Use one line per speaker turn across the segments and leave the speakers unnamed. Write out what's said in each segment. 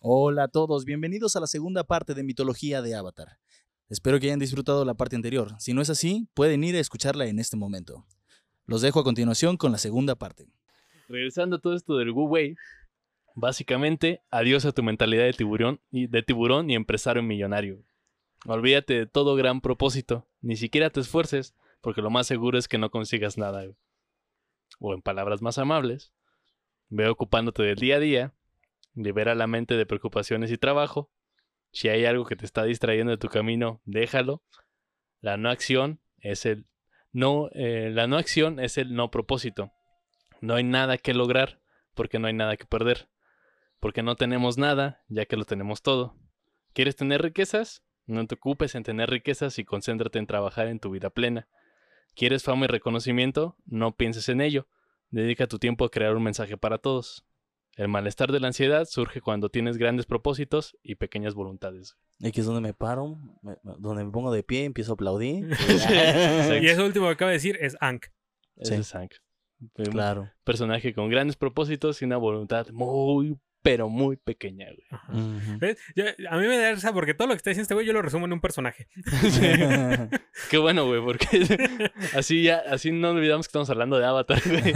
Hola a todos, bienvenidos a la segunda parte de Mitología de Avatar. Espero que hayan disfrutado la parte anterior. Si no es así, pueden ir a escucharla en este momento. Los dejo a continuación con la segunda parte.
Regresando a todo esto del Wu Wei, básicamente, adiós a tu mentalidad de tiburón y, de tiburón y empresario millonario. Olvídate de todo gran propósito, ni siquiera te esfuerces, porque lo más seguro es que no consigas nada. O en palabras más amables, ve ocupándote del día a día, libera la mente de preocupaciones y trabajo. Si hay algo que te está distrayendo de tu camino, déjalo. La no acción es el no, eh, la no acción es el no propósito. No hay nada que lograr porque no hay nada que perder. Porque no tenemos nada, ya que lo tenemos todo. ¿Quieres tener riquezas? No te ocupes en tener riquezas y concéntrate en trabajar en tu vida plena. ¿Quieres fama y reconocimiento? No pienses en ello. Dedica tu tiempo a crear un mensaje para todos. El malestar de la ansiedad surge cuando tienes grandes propósitos y pequeñas voluntades.
Aquí es donde me paro, me- me- donde me pongo de pie, empiezo a aplaudir.
Y eso último que acaba de decir es Ankh.
Ese
Sí.
es Hank. Un
claro.
personaje con grandes propósitos y una voluntad muy, pero muy pequeña, güey.
A mí me da risa porque todo lo que está diciendo este güey yo lo resumo en un personaje.
Qué bueno, güey, porque así ya, así no olvidamos que estamos hablando de Avatar, güey.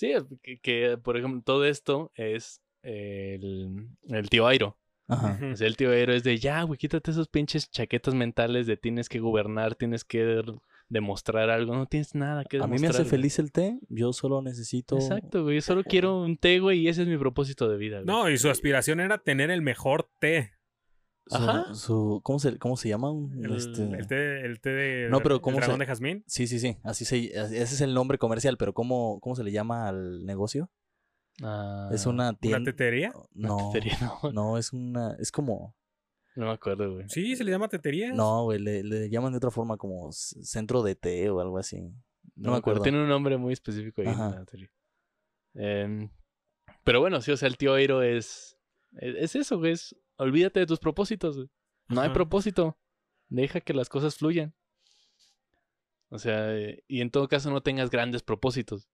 Sí, que, que, por ejemplo, todo esto es el, el tío Airo.
Ajá.
O sea, el tío Airo es de ya, güey, quítate esos pinches chaquetas mentales de tienes que gobernar, tienes que demostrar algo. No tienes nada que
A
demostrar.
mí me hace
güey.
feliz el té, yo solo necesito...
Exacto, güey. Yo solo quiero un té, güey, y ese es mi propósito de vida, güey.
No, y su aspiración era tener el mejor té.
Su,
Ajá.
su- ¿cómo, se, ¿Cómo se llama?
El,
Este-
el té, el té de
No, pero
el
¿cómo se-
dragón de jazmín.
Sí, sí, sí, así se, ese es el nombre comercial, pero ¿cómo, cómo se le llama al negocio?
Ah,
Es una
¿Una
tienda...
tetería?
No,
tetería, no.
no, es una... Es como...
No me acuerdo, güey.
Sí, se le llama tetería.
No, güey, le, le llaman de otra forma como centro de té o algo así. No, me acuerdo.
Tiene un nombre muy específico ahí en
Ajá.
la teoría. Em, pero bueno, sí, o sea, el tío Airo es. Es es eso, güey. es- olvídate de tus propósitos, güey. No hay propósito. Deja que las cosas fluyan. O sea, eh, y en todo caso no tengas grandes propósitos.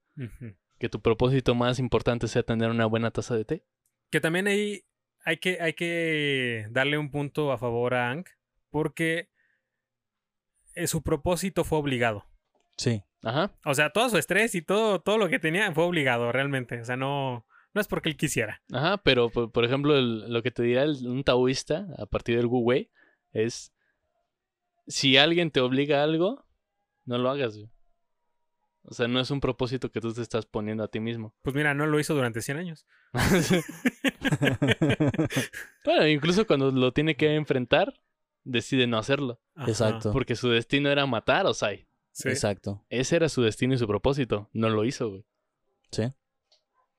Que tu propósito más importante sea tener una buena taza de té.
Que también ahí hay que, hay que darle un punto a favor a Ankh porque eh, su propósito fue obligado.
Sí.
Ajá.
O sea, todo su estrés y todo, todo lo que tenía fue obligado realmente. O sea, no, no es porque él quisiera.
Ajá, pero por, por ejemplo, el- lo que te dirá el- un taoísta a partir del Wu Wei es: si alguien te obliga a algo, no lo hagas. güey. O sea, no es un propósito que tú te estás poniendo a ti mismo.
Pues mira, no lo hizo durante 100 años.
bueno, incluso cuando lo tiene que enfrentar, decide no hacerlo.
Ajá.
Exacto.
Porque su destino era matar a Osai.
Sí.
Exacto.
Ese era su destino y su propósito. No lo hizo, güey.
Sí.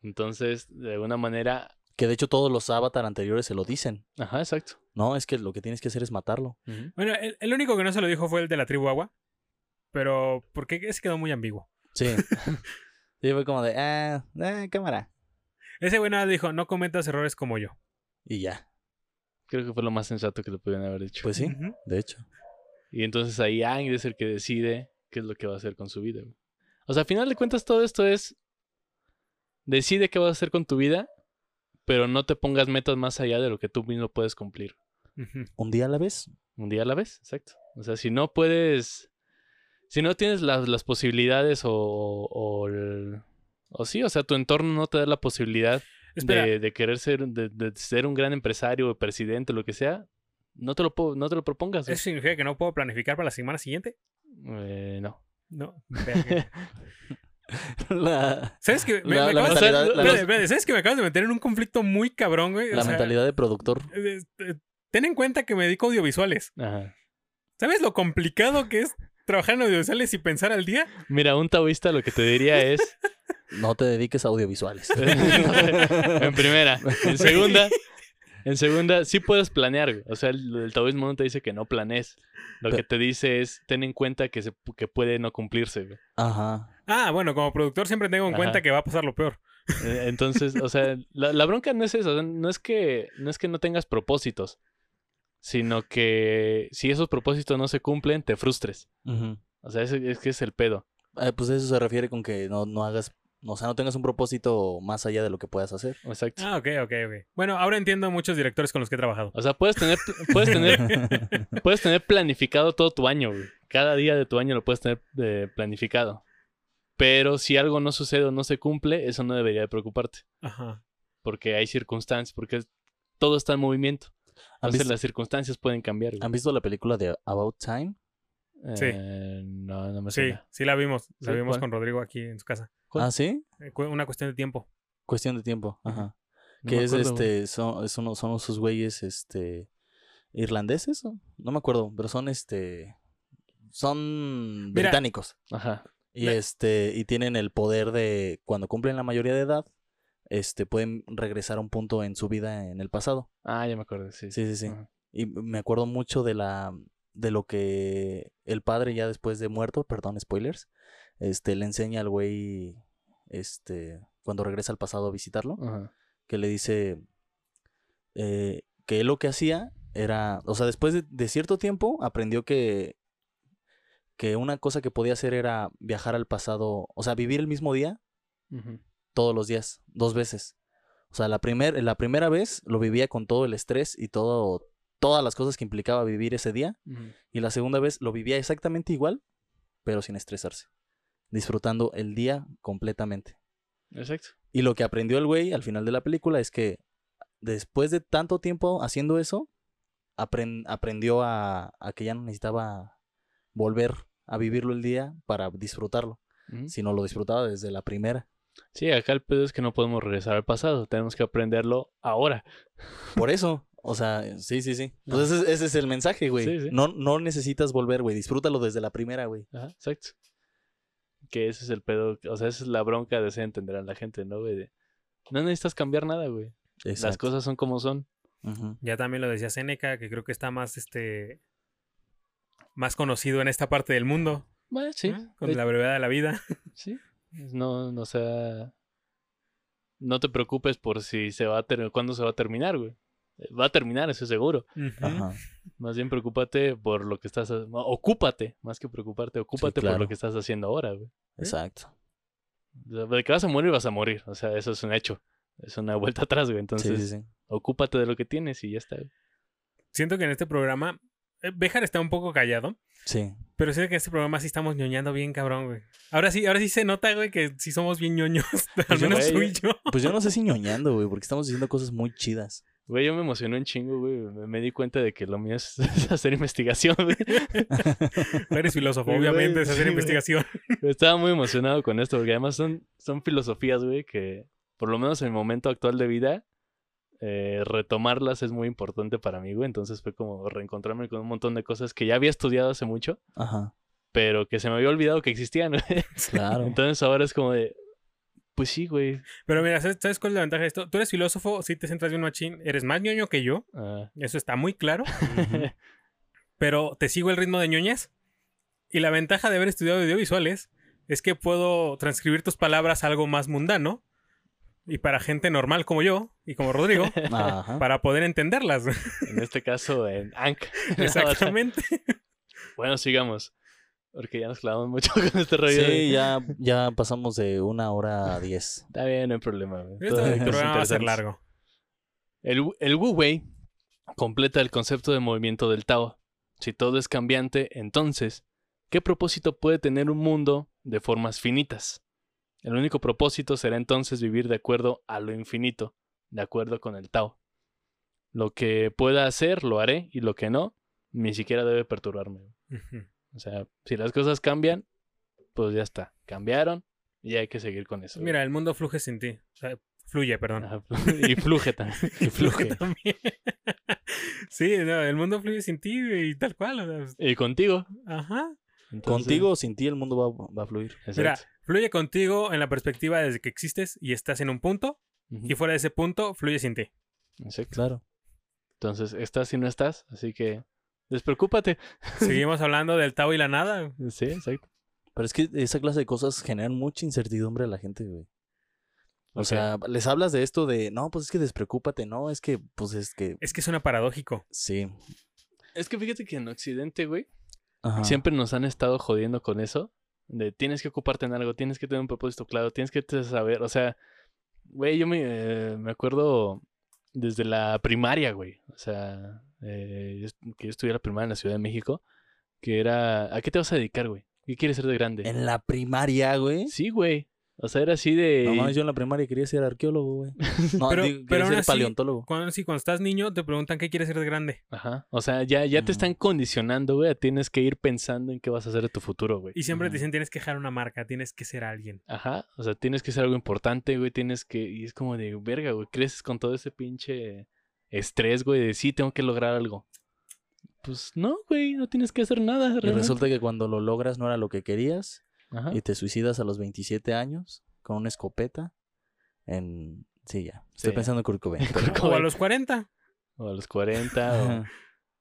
Entonces, de alguna manera.
Que de hecho todos los avatar anteriores se lo dicen.
Ajá, exacto.
No, es que lo que tienes que hacer es matarlo.
Bueno, el, el único que no se lo dijo fue el de la tribu Agua. Pero porque ese quedó muy ambiguo.
Sí. sí, fue como de, ah, eh, cámara.
Ese güey nada dijo, no cometas errores como yo.
Y ya.
Creo que fue lo más sensato que le pudieron haber dicho.
Pues sí, de hecho.
Y entonces ahí Ang es el que decide qué es lo que va a hacer con su vida. güey. O sea, al final de cuentas todo esto es... Decide qué vas a hacer con tu vida, pero no te pongas metas más allá de lo que tú mismo puedes cumplir.
Un día a la vez.
Un día a la vez, exacto. O sea, si no puedes... Si no tienes las, las posibilidades o, o, el- o sí, o sea, tu entorno no te da la posibilidad de, de querer ser, de, de ser un gran empresario, o presidente, lo que sea, no te lo, no te lo propongas.
¿eso significa que no puedo planificar para la semana siguiente?
Eh, no.
No.
la
¿Sabes que me,
La-
me
la
acabas-
mentalidad-
espérate,
la-
espérate, ¿Sabes que me acabas de meter en un conflicto muy cabrón, güey? O
la
sea,
mentalidad de productor.
eh, ten en cuenta que me dedico a audiovisuales.
Ajá.
¿Sabes lo complicado que es trabajar en audiovisuales y pensar al día?
Mira, un taoísta lo que te diría es,
No te dediques a audiovisuales.
en primera, en segunda, en segunda, sí puedes planear, o sea, el, el taoísmo no te dice que no planees, lo
Pero-
que te dice es, ten en cuenta que, se, que puede no cumplirse, güey.
Ajá.
Ah, bueno, como productor siempre tengo en
Ajá.
cuenta que va a pasar lo peor.
Eh, Entonces, o sea, la, la bronca no es eso, o sea, no es que no es que no tengas propósitos, sino que si esos propósitos no se cumplen, te frustres. O sea, ese es que es el pedo.
Eh, pues eso se refiere con que no, no hagas O sea, no tengas un propósito más allá de lo que puedas hacer.
Exacto.
Ah, ok, ok, ok. Bueno, ahora entiendo a muchos directores con los que he trabajado.
O sea, puedes tener, puedes tener, puedes tener planificado todo tu año, güey. Cada día de tu año lo puedes tener eh, planificado. Pero si algo no sucede o no se cumple, eso no debería de preocuparte.
Ajá.
Porque hay circunstancias, porque todo está en movimiento.
¿Han
Entonces
visto,
las circunstancias pueden cambiar. güey.
han visto la película de About Time?
Sí.
Eh, no, no me
Sí,
suena.
sí la vimos. La
Sí,
vimos
¿cuál?
con Rodrigo aquí en su casa.
¿Cuál?
Ah, sí.
Eh, Una cuestión de tiempo.
Cuestión de tiempo. Ajá.
No
que es
acuerdo,
este, son, es uno- son esos güeyes, este, irlandeses, o- no me acuerdo, pero son este, son
Mira.
británicos.
Ajá.
Y este, y tienen el poder de, cuando cumplen la mayoría de edad, este, pueden regresar a un punto en su vida en el pasado.
Ah, ya me acuerdo, sí.
Sí, sí, sí.
Ajá.
Y me acuerdo mucho de la, de lo que el padre ya después de muerto, perdón, spoilers, este, le enseña al güey, este, cuando regresa al pasado a visitarlo
Ajá.
que le dice eh, que él lo que hacía era, o sea, después de, de cierto tiempo aprendió que, que una cosa que podía hacer era viajar al pasado, o sea, vivir el mismo día todos los días, dos veces. O sea, la, primer, la primera vez lo vivía con todo el estrés y todo, todas las cosas que implicaba vivir ese día. Y la segunda vez lo vivía exactamente igual, pero sin estresarse. Disfrutando el día completamente.
Exacto.
Y lo que aprendió el güey al final de la película es que después de tanto tiempo haciendo eso, apren- aprendió a, a que ya no necesitaba volver a vivirlo el día para disfrutarlo,
Ujú.
sino lo disfrutaba desde la primera.
Sí, acá el pedo es que no podemos regresar al pasado, tenemos que aprenderlo ahora.
Por eso, o sea, sí, sí, sí. Pues ese, ese es el mensaje, güey.
Sí, sí.
No, no necesitas volver, güey. Disfrútalo desde la primera, güey.
Ajá, exacto. Que ese es el pedo, o sea, esa es la bronca de hacer entender a la gente, ¿no, güey? No necesitas cambiar nada, güey. Las cosas son como son.
Ya también lo decía Seneca, que creo que está más, este, más conocido en esta parte del mundo.
Bueno, sí.
Con
de-
la brevedad de la vida.
Sí. No, no, o sea. No te preocupes por si se va a ter- cuándo se va a terminar, güey. Eh, Va a terminar, eso es seguro.
Ajá.
Más bien preocúpate por lo que estás. Ocúpate, más que preocuparte, ocúpate por
claro.
lo que estás haciendo ahora, güey.
Exacto.
De que vas a morir, vas a morir. O sea, eso es un hecho. Es una vuelta atrás, güey. Entonces,
sí, sí, sí.
ocúpate de lo que tienes y ya está. güey.
Siento que en este programa, Béjar está un poco callado,
Sí.
pero siento que en este programa sí estamos ñoñando bien cabrón, güey. Ahora sí, ahora sí se nota, güey, que sí somos bien ñoños. Al
yo,
menos tú y yo.
Pues yo no sé si ñoñando, güey, porque estamos diciendo cosas muy chidas.
Güey, yo me emocioné un chingo, güey. Me, me di cuenta de que lo mío es, hacer investigación, güey.
Eres filósofo,
Güey,
obviamente, es
sí,
hacer
güey.
investigación.
Estaba muy emocionado con esto, porque además son, son filosofías, güey, que por lo menos en el momento actual de vida, eh, retomarlas es muy importante para mí, güey. Entonces fue como reencontrarme con un montón de cosas que ya había estudiado hace mucho,
Ajá.
pero que se me había olvidado que existían, güey.
Claro.
Entonces ahora es como de, pues sí, güey.
Pero mira, ¿sabes, sabes cuál es la ventaja de esto? Tú eres filósofo, si te centras bien machín, eres más ñoño que yo,
Ah,
eso está muy claro, pero te sigo el ritmo de ñoñas. Y la ventaja de haber estudiado audiovisuales es que puedo transcribir tus palabras a algo más mundano y para gente normal como yo y como Rodrigo,
Ajá.
para poder entenderlas.
en este caso, en Ank.
Exactamente.
bueno, sigamos. Porque ya nos clavamos mucho con este rollo. de-
Sí, ya, ya pasamos de una hora a diez.
Está bien, no hay problema.
Este programa va a ser largo.
El, el Wu Wei completa el concepto de movimiento del Tao. Si todo es cambiante, entonces, ¿qué propósito puede tener un mundo de formas finitas? El único propósito será entonces vivir de acuerdo a lo infinito, de acuerdo con el Tao. Lo que pueda hacer, lo haré, y lo que no, ni siquiera debe perturbarme. O sea, si las cosas cambian, pues ya está. Cambiaron y hay que seguir con eso.
Mira, el mundo fluye sin ti. O sea, fluye, perdón.
Ajá, y fluye también. Y fluye.
también. sí, no, el mundo fluye sin ti y tal cual. o sea,
Y contigo.
ajá.
Entonces,
Contigo o sin ti el mundo va, va a fluir.
Mira, fluye contigo en la perspectiva desde que existes y estás en un punto, y fuera de ese punto, fluye sin ti.
exacto.
Claro.
Entonces, estás y no estás, así que despreocúpate.
Seguimos hablando del Tao y la nada.
Sí, exacto.
Pero es que esa clase de cosas generan mucha incertidumbre a la gente, güey. O sea, les hablas de esto de, no, pues es que despreocúpate, no, es que, pues es que,
Es que suena paradójico.
sí.
Es que fíjate que en Occidente, güey,
Ajá.
siempre nos han estado jodiendo con eso De tienes que ocuparte en algo, tienes que tener un propósito claro, tienes que saber, o sea, güey, yo me, eh, me acuerdo desde la primaria, güey. O sea, eh, que yo estudié la primaria en la Ciudad de México, que era, ¿a qué te vas a dedicar, güey? ¿Qué quieres ser de grande?
En la primaria, güey.
Sí, güey. O sea, era así de...
No mames, yo en la primaria quería ser arqueólogo, güey. No,
Pero-
digo,
pero
ser
así-
paleontólogo.
Cuando, sí, cuando estás niño, te preguntan qué quieres ser de grande.
Ajá. O sea, ya, ya te están condicionando, güey. Tienes que ir pensando en qué vas a hacer de tu futuro, güey.
Y siempre te dicen tienes que dejar una marca, tienes que ser alguien.
Ajá. O sea, tienes que ser algo importante, güey. Tienes que... Y es como de, verga, güey. Creces con todo ese pinche estrés, güey, de sí, tengo que lograr algo. Pues no, güey. No tienes que hacer nada,
Y
realmente.
resulta que cuando lo logras no era lo que querías
Ajá.
y te suicidas a los 27 años con una escopeta en... Sí, ya. Estoy
Sí.
pensando en Kurt Cobain,
O a los 40.
O a los 40.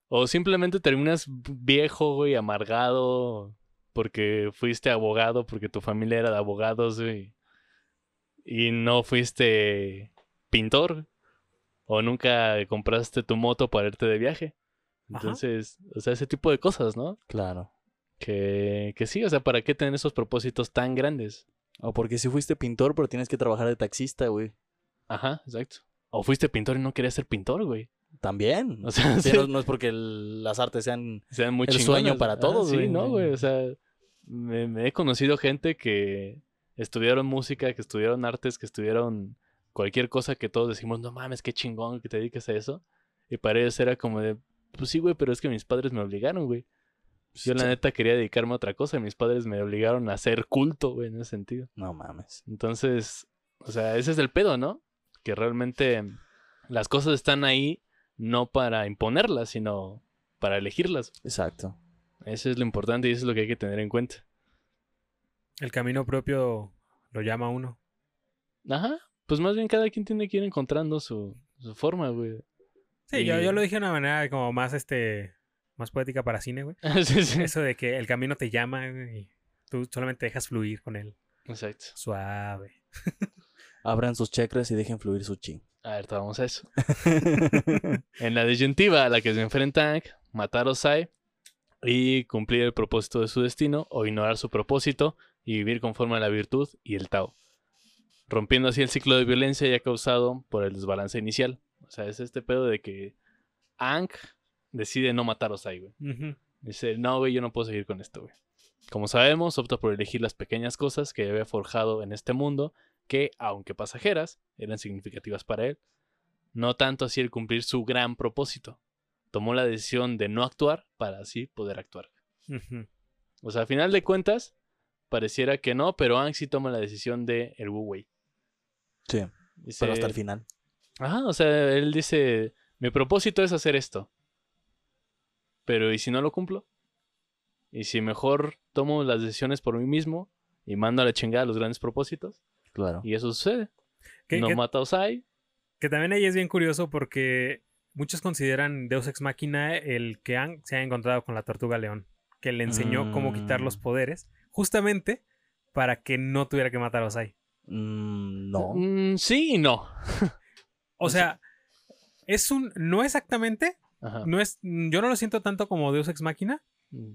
o... O simplemente terminas viejo, güey, amargado, porque fuiste abogado, porque tu familia era de abogados, güey. Y no fuiste pintor. O nunca compraste tu moto para irte de viaje.
Ajá.
Entonces, o sea, ese tipo de cosas, ¿no?
Claro.
Que, que sí, o sea, ¿para qué tener esos propósitos tan grandes?
O porque si fuiste pintor, pero tienes que trabajar de taxista, güey.
Ajá, exacto. O fuiste pintor y no querías ser pintor, güey.
También.
O sea,
Sí,
sí.
no, no es porque el- las artes sean...
sean muy
el sueño para
Ajá,
todos,
Sí,
güey.
¿no, güey? O sea, me, me he conocido gente que estudiaron música, que estudiaron artes, que estudiaron cualquier cosa que todos decimos, no mames, qué chingón que te dediques a eso. Y para ellos era como de, pues sí, güey, pero es que mis padres me obligaron, güey. Yo la neta quería dedicarme a otra cosa y mis padres me obligaron a hacer culto, güey, en ese sentido.
No mames.
Entonces, o sea, ese es el pedo, ¿no? Que realmente las cosas están ahí no para imponerlas, sino para elegirlas.
Exacto.
Eso es lo importante y eso es lo que hay que tener en cuenta.
El camino propio lo llama uno.
Ajá. Pues más bien cada quien tiene que ir encontrando su, su forma, güey.
Sí, yo, yo lo dije de una manera como más este más poética para cine, güey.
sí, sí.
Eso de que el camino te llama güey, y tú solamente dejas fluir con él.
Exacto.
Suave.
Abran sus chakras y dejen fluir su chi.
A ver, vamos a eso. En la disyuntiva a la que se enfrenta Aang, matar a Osai y cumplir el propósito de su destino o ignorar su propósito y vivir conforme a la virtud y el Tao. Rompiendo así el ciclo de violencia ya causado por el desbalance inicial. O sea, es este pedo de que Aang decide no matar a Osai, güey. Dice, no, güey, yo no puedo seguir con esto, güey. Como sabemos, opta por elegir las pequeñas cosas que había forjado en este mundo, que, aunque pasajeras, eran significativas para él. No tanto así el cumplir su gran propósito. Tomó la decisión de no actuar para así poder actuar. O sea, a final de cuentas, pareciera que no, pero Aang sí toma la decisión de el Wu Wei.
Sí,
Dice,
pero hasta el final.
Ajá, o sea, él dice, mi propósito es hacer esto. Pero ¿y si no lo cumplo? ¿Y si mejor tomo las decisiones por mí mismo y mando a la chingada los grandes propósitos?
Claro.
Y eso sucede.
Que,
no mata a Osai.
que también ahí es bien curioso porque muchos consideran Deus Ex Machina el que han, se ha encontrado con la tortuga león, que le enseñó cómo quitar los
Mm.
poderes, justamente para que no tuviera que matar a Osai.
Mm, no.
Mm, sí y no.
O sea, es un. No exactamente.
Ajá.
No es. Yo no lo siento tanto como Deus Ex Machina.
Mm,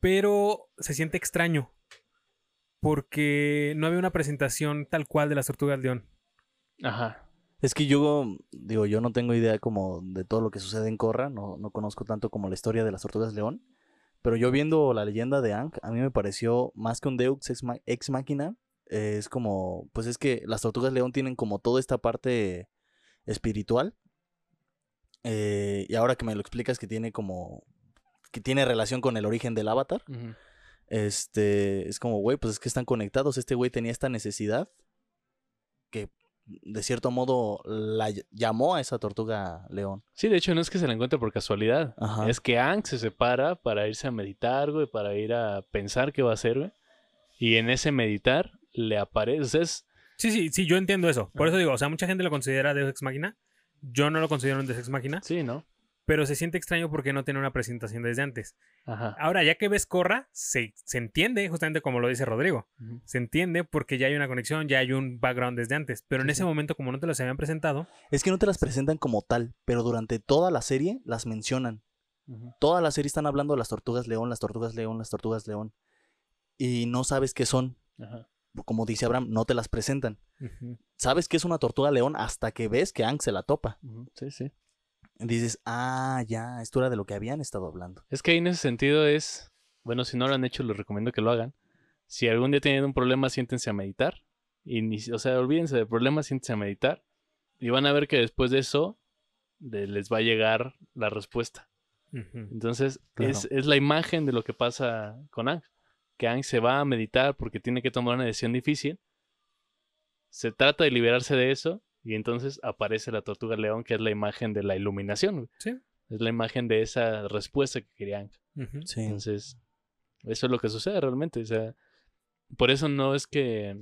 Pero se siente extraño. Porque no había una presentación tal cual de las tortugas león.
Ajá.
Es que yo, digo, yo no tengo idea como de todo lo que sucede en Korra, no, no conozco tanto como la historia de las tortugas león, pero yo viendo la leyenda de Aang, a mí me pareció más que un Deux ex, ex máquina, eh, es como, pues es que las tortugas león tienen como toda esta parte espiritual, eh, y ahora que me lo explicas que tiene como, que tiene relación con el origen del avatar, este, es como, güey, pues es que están conectados. Este güey tenía esta necesidad que, de cierto modo, la ll- llamó a esa tortuga león.
Sí, de hecho no es que se la encuentre por casualidad.
Ajá.
Es que Aang se separa para irse a meditar, güey, para ir a pensar qué va a hacer, güey. Y en ese meditar le aparece, es...
Sí, sí, sí, yo entiendo eso. Por eso digo, o sea, mucha gente lo considera Deus Ex Machina. Yo no lo considero un Deus Ex Machina.
Sí, ¿no?
Pero se siente extraño porque no tiene una presentación desde antes.
Ajá.
Ahora, ya que ves Corra, se, se entiende, justamente como lo dice Rodrigo. Se entiende porque ya hay una conexión, ya hay un background desde antes. Pero en
Sí,
ese
sí.
momento, como no te los habían presentado,
Es que no te las presentan como tal, pero durante toda la serie las mencionan. Toda la serie están hablando de las tortugas león, las tortugas león, las tortugas león. y no sabes qué son.
Ajá.
Como dice Abraham, no te las presentan. Sabes que es una tortuga león hasta que ves que Ang se la topa.
Sí, sí.
Dices, ah, ya, esto era de lo que habían estado hablando.
Es que ahí en ese sentido es, bueno, si no lo han hecho, les recomiendo que lo hagan. Si algún día tienen un problema, siéntense a meditar. Y ni, o sea, olvídense del problema, siéntense a meditar. Y van a ver que después de eso de- les va a llegar la respuesta. Entonces,
Claro.
es, es la imagen de lo que pasa con Ang. Que Ang se va a meditar porque tiene que tomar una decisión difícil. Se trata de liberarse de eso. Y entonces aparece la tortuga león, que es la imagen de la iluminación.
Sí.
Es la imagen de esa respuesta que quería Ang.
Ujú.
Sí.
Entonces, eso es lo que sucede realmente. O sea, por eso no es que.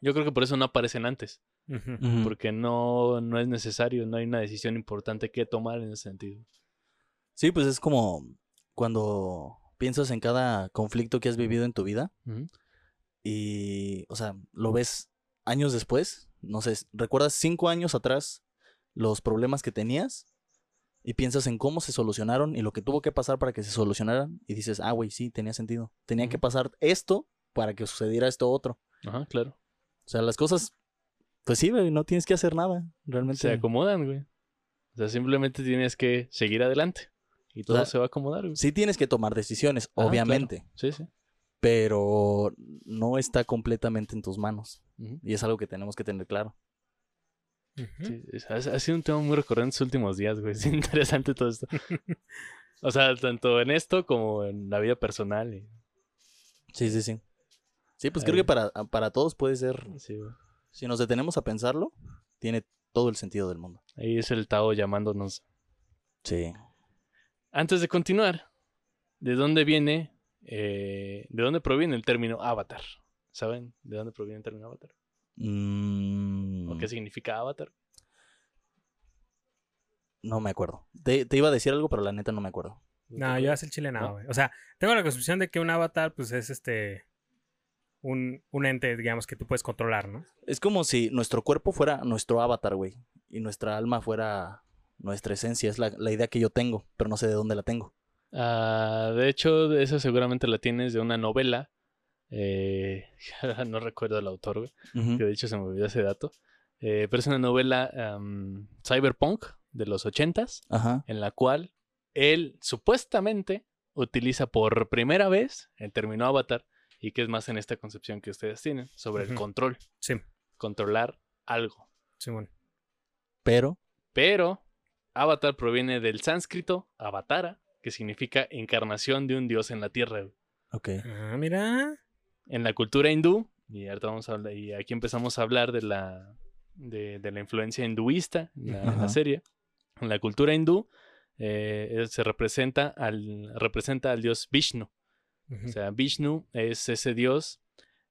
Yo creo que por eso no aparecen antes. Porque no, no es necesario, no hay una decisión importante que tomar en ese sentido.
Sí, pues es como cuando piensas en cada conflicto que has vivido en tu vida y, o sea, lo ves años después, no sé, recuerdas cinco años atrás los problemas que tenías y piensas en cómo se solucionaron y lo que tuvo que pasar para que se solucionaran y dices, ah, güey, sí, tenía sentido. Tenía que pasar esto para que sucediera esto otro.
Ajá, claro.
O sea, las cosas, pues sí, güey, no tienes que hacer nada, realmente.
Se acomodan, güey. O sea, simplemente tienes que seguir adelante. Y todo
sea,
se va a acomodar, güey.
Sí tienes que tomar decisiones,
Ah, claro.
obviamente,
Sí, sí.
pero no está completamente en tus manos. Y es algo que tenemos que tener claro.
Ujú.
Sí, es- ha, ha sido un tema muy recurrente en estos últimos días, güey. Es interesante todo esto. O sea, tanto en esto como en la vida personal. y-
Sí, sí, sí. Sí, pues
Ahí.
creo que para, para todos puede ser,
sí, güey.
si nos detenemos a pensarlo, tiene todo el sentido del mundo.
Ahí es el Tao llamándonos.
Sí.
Antes de continuar, ¿de dónde viene, eh, de dónde proviene el término avatar? ¿Saben de dónde proviene el término avatar?
Mm,
¿O qué significa avatar?
no me acuerdo. Te, te iba a decir algo, pero la neta no me acuerdo.
No, yo hace el chile ¿No? güey. O sea, tengo la concepción de que un avatar, pues es este. Un, un ente, digamos, que tú puedes controlar, ¿no?
Es como si nuestro cuerpo fuera nuestro avatar, güey. Y nuestra alma fuera nuestra esencia. Es la, la idea que yo tengo, pero no sé de dónde la tengo.
Ah, de hecho, esa seguramente la tienes de una novela. eh, no recuerdo el autor, güey. Que de hecho se me olvidó ese dato. Eh, pero es una novela cyberpunk de los ochentas.
Ajá.
en la cual él supuestamente utiliza por primera vez el término avatar y que es más en esta concepción que ustedes tienen sobre el control,
Sí,
controlar algo.
Simón.
Pero,
Pero avatar proviene del sánscrito avatara, que significa encarnación de un dios en la tierra. güey.
ok.
Ah, mira.
En la cultura hindú, y ahorita vamos a hablar, y aquí empezamos a hablar de la, de, de la influencia hinduista en la, en la
Ajá.
serie. En la cultura hindú eh, se representa al, representa al dios Vishnu. O sea, Vishnu es ese dios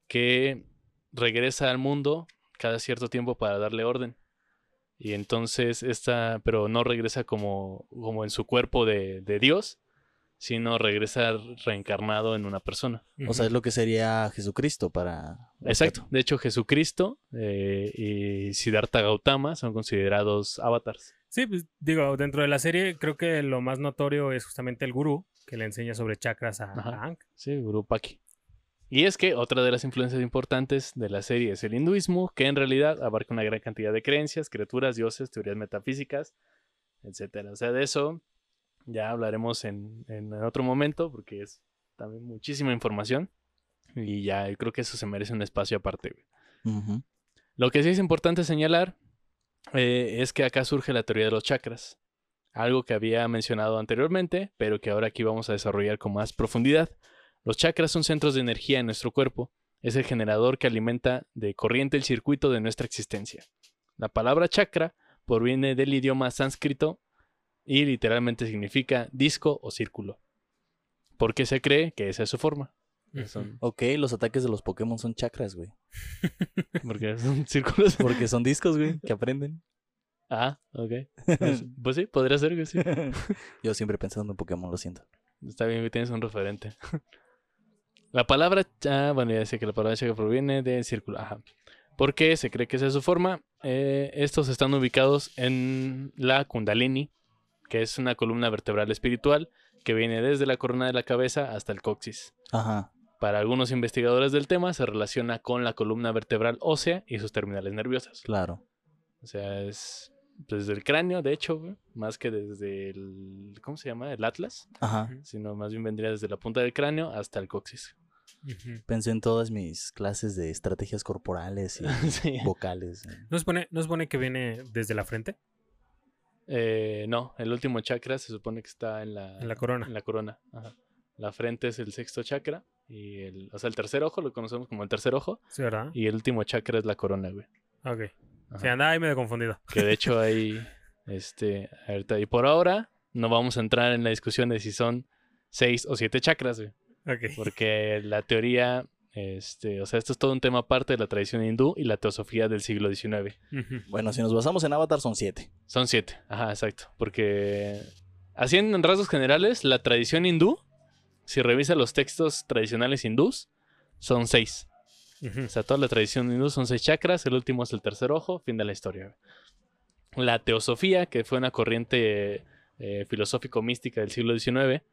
que regresa al mundo cada cierto tiempo para darle orden. Y entonces esta, pero no regresa como, como en su cuerpo de, de Dios, sino regresa reencarnado en una persona.
O sea, es lo que sería Jesucristo para...
Exacto. De hecho, Jesucristo eh, y Siddhartha Gautama son considerados avatars.
Sí, pues digo, dentro de la serie creo que lo más notorio es justamente el gurú que le enseña sobre chakras a, a.
Sí, Guru Paki. Y es que otra de las influencias importantes de la serie es el hinduismo, que en realidad abarca una gran cantidad de creencias, criaturas, dioses, teorías metafísicas, etcétera. O sea, de eso ya hablaremos en, en otro momento, porque es también muchísima información. Y ya creo que eso se merece un espacio aparte. Lo que sí es importante señalar eh, es que acá surge la teoría de los chakras. Algo que había mencionado anteriormente, pero que ahora aquí vamos a desarrollar con más profundidad. Los chakras son centros de energía en nuestro cuerpo. Es el generador que alimenta de corriente el circuito de nuestra existencia. La palabra chakra proviene del idioma sánscrito y literalmente significa disco o círculo. Porque se cree que esa es su forma. Son-
Ok, los ataques de los Pokémon son chakras, güey.
porque son círculos.
Porque son discos, güey, que aprenden.
Ah, ok. Pues, pues sí, podría ser que sí.
Yo siempre pensando en Pokémon, lo siento.
Está bien que tienes un referente. La palabra, ah, bueno, ya sé que la palabra chakra proviene del círculo. Ajá. ¿Por qué se cree que esa es su forma? Eh, estos están ubicados en la Kundalini, que es una columna vertebral espiritual que viene desde la corona de la cabeza hasta el coxis.
Ajá.
Para algunos investigadores del tema se relaciona con la columna vertebral ósea y sus terminales nerviosas.
Claro.
O sea, es desde el cráneo, de hecho, güey, más que desde el, ¿cómo se llama? El atlas,
Ajá.
sino más bien vendría desde la punta del cráneo hasta el coxis.
Ujú.
Pensé en todas mis clases de estrategias corporales y
Sí.
vocales.
¿No se pone, ¿No supone que viene desde la frente?
Eh, no, el último chakra se supone que está en la,
En la corona.
En la corona. ajá. La frente es el sexto chakra. Y el, o sea, el tercer ojo lo conocemos como el tercer ojo.
Sí, ¿verdad?
Y el último chakra es la corona, güey.
Ok.
Ajá.
Sí, andaba ahí medio confundido.
Que de hecho hay, este, ahorita, y por ahora no vamos a entrar en la discusión de si son seis o siete chakras, güey.
Ok.
Porque la teoría, este, o sea, esto es todo un tema aparte de la tradición hindú y la teosofía del siglo XIX.
Bueno, si nos basamos en Avatar son siete.
Son siete, ajá, exacto. Porque, así en rasgos generales, la tradición hindú, si revisa los textos tradicionales hindús, son seis. O sea, toda la tradición hindú son seis chakras, el último es el tercer ojo, fin de la historia. La teosofía, que fue una corriente eh, filosófico-mística del siglo XIX,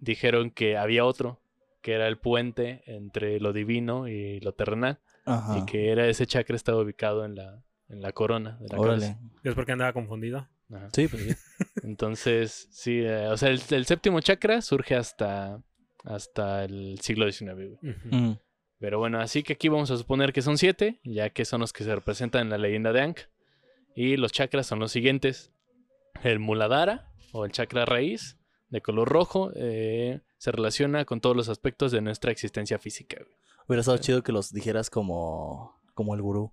dijeron que había otro, que era el puente entre lo divino y lo terrenal,
Ajá.
y que era ese chakra estaba ubicado en la, en la corona de la
Órale.
cabeza.
¿Es porque andaba confundido?
Ajá.
Sí, pues sí.
Entonces, sí, eh, o sea, el, el séptimo chakra surge hasta, hasta el siglo XIX. güey.
Mm.
Pero bueno, así que aquí vamos a suponer que son siete, ya que son los que se representan en la leyenda de Ankh. Y los chakras son los siguientes. El Muladhara, o el chakra raíz, de color rojo, eh, se relaciona con todos los aspectos de nuestra existencia física.
Hubiera estado chido que los dijeras como, como el gurú.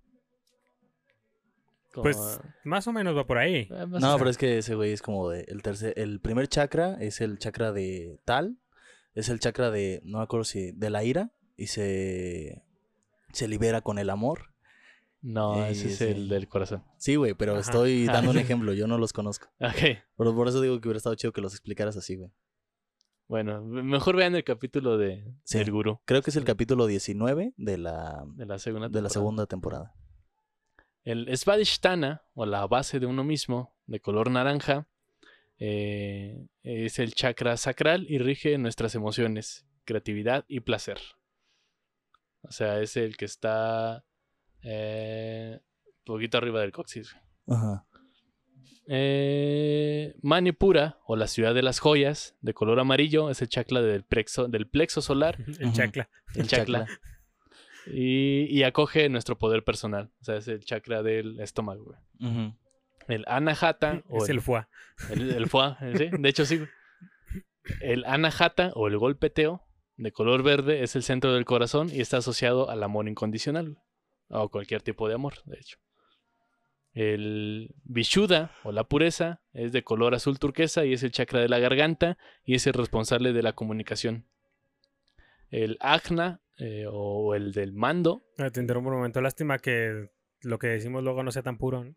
Como-
Pues más o menos va por ahí.
eh,
No,
sea,
pero es que ese güey es como de el tercer, el primer chakra es el chakra de tal, es el chakra de, no me acuerdo si, de la ira y se, se libera con el amor.
No, ese es
sí.
el del corazón.
Sí, güey, pero
Ajá.
estoy dando un ejemplo, yo no los conozco.
Ok,
Pero por eso digo que hubiera estado chido que los explicaras así, güey.
bueno, mejor vean el capítulo de,
Sí.
del gurú,
Creo que es el capítulo 19 de la,
de la segunda
de la
temporada.
segunda temporada.
El Svadhisthana, o la base de uno mismo, de color naranja, eh, es el chakra sacral y rige nuestras emociones, creatividad y placer. O sea, es el que está eh, poquito arriba del coxis.
Ajá.
Eh, Manipura, o la ciudad de las joyas, de color amarillo, es el chakra del plexo, del plexo solar,
El
Ujú.
chakla.
el chakra, y, y acoge nuestro poder personal. O sea, es el chakra del estómago. güey. El anahata o
Es el
el, el foie, eh, sí, de hecho sí. El anahata o el golpeteo de color verde es el centro del corazón y está asociado al amor incondicional o cualquier tipo de amor, de hecho. El vishuddha o la pureza es de color azul turquesa y es el chakra de la garganta y es el responsable de la comunicación. El ajna eh, o el del mando
Ah, Te interrumpo un momento. Lástima que lo que decimos luego no sea tan puro. ¿no?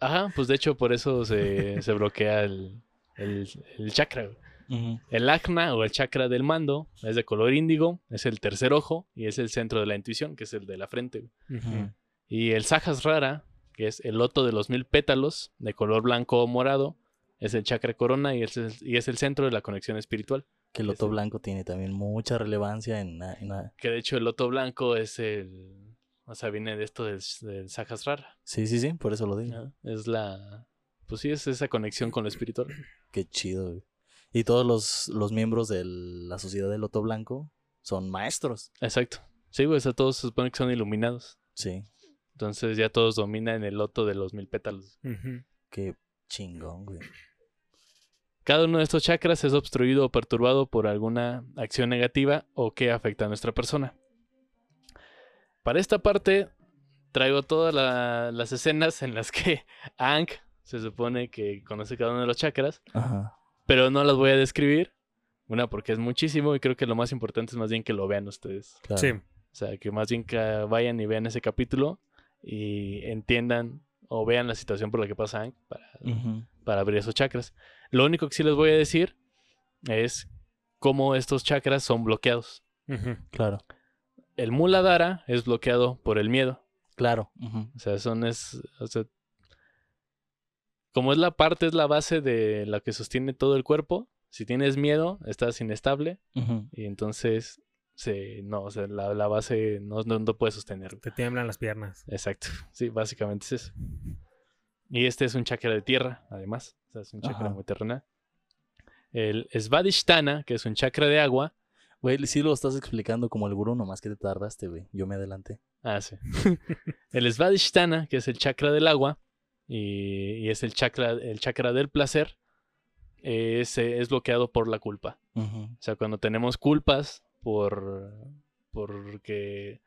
Ajá, pues de hecho por eso se, se bloquea el, el, el chakra.
Ujú.
El ajna o el chakra del mando es de color índigo, es el tercer ojo y es el centro de la intuición, que es el de la frente.
Ujú.
Ujú.
Y el sahasrara, que es el loto de los mil pétalos, de color blanco o morado, es el chakra corona y es el, y es el centro de la conexión espiritual.
Que el loto blanco tiene también mucha relevancia en, la- en la-
Que de hecho el loto blanco es el... O sea, viene de esto del, del sahasrara.
Sí, sí, sí, por eso lo digo.
Es la... Pues sí, es esa conexión con lo espiritual.
Qué chido, güey. Y todos los, los miembros de la sociedad del loto blanco son maestros.
Exacto. Sí, güey, o sea, todos se supone que son iluminados.
Sí,
Entonces ya todos dominan el loto de los mil pétalos.
Ujú.
qué chingón, güey.
Cada uno de estos chakras es obstruido o perturbado por alguna acción negativa o que afecta a nuestra persona. Para esta parte, traigo todas la- las escenas en las que Ankh se supone que conoce cada uno de los chakras,
Ajá.
Pero no las voy a describir. Una, porque es muchísimo y creo que lo más importante es más bien que lo vean ustedes.
Claro.
Sí.
O sea, que más bien que vayan y vean ese capítulo y entiendan o vean la situación por la que pasa Ankh para,
Ujú.
para abrir esos chakras. Lo único que sí les voy a decir es cómo estos chakras son bloqueados.
Ujú.
Claro.
El Muladhara es bloqueado por el miedo.
Claro. Ujú.
O sea, son es. o sea, como es la parte, es la base de la que sostiene todo el cuerpo. Si tienes miedo, estás inestable. Y entonces se, no, o sea, la, la base no, no, no puede sostener.
Te tiemblan las piernas.
Exacto. Sí, básicamente es eso. Y este es un chakra de tierra, además. O sea, es un chakra
Ajá.
muy terrenal. El Svadhisthana, que es un chakra de agua.
Güey, sí lo estás explicando como el gurú, nomás que te tardaste, güey. Yo me adelanté.
Ah, sí. el Svadhisthana, que es el chakra del agua. Y, y es el chakra, el chakra del placer. Es, es bloqueado por la culpa. O sea, cuando tenemos culpas por porque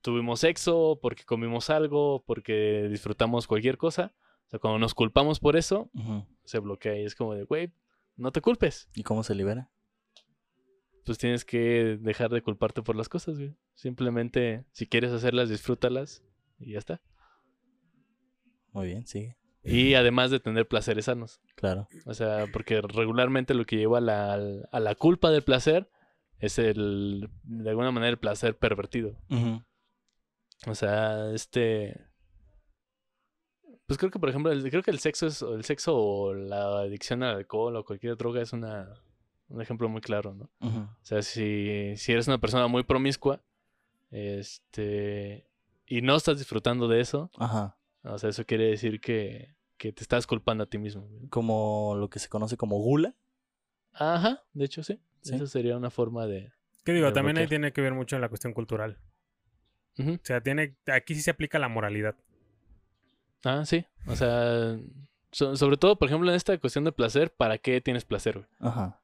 tuvimos sexo, porque comimos algo, porque disfrutamos cualquier cosa. O sea, cuando nos culpamos por eso, se bloquea y es como de, güey, no te culpes.
¿Y cómo se libera?
Pues tienes que dejar de culparte por las cosas, güey. Simplemente, si quieres hacerlas, disfrútalas y ya está.
Muy bien, sigue.
Y además de tener placeres sanos.
Claro.
O sea, porque regularmente lo que lleva a la, a la culpa del placer es el, de alguna manera, el placer pervertido.
Ujú.
O sea, este. Pues creo que, por ejemplo, el- creo que el sexo es. El sexo o la adicción al alcohol o cualquier droga es una, un ejemplo muy claro, ¿no?
Ujú.
O sea, si, si eres una persona muy promiscua, este. Y no estás disfrutando de eso,
Ajá.
O sea, eso quiere decir que, que te estás culpando a ti mismo.
Como lo que se conoce como gula.
Ajá, de hecho, sí.
Sí.
Eso sería una forma de.
¿Qué digo?
De
También ahí tiene que ver mucho en la cuestión cultural.
Ujú.
O sea, tiene, aquí sí se aplica la moralidad.
Ah, sí. O sea, so- sobre todo, por ejemplo, en esta cuestión de placer, ¿para qué tienes placer, güey?
Ajá.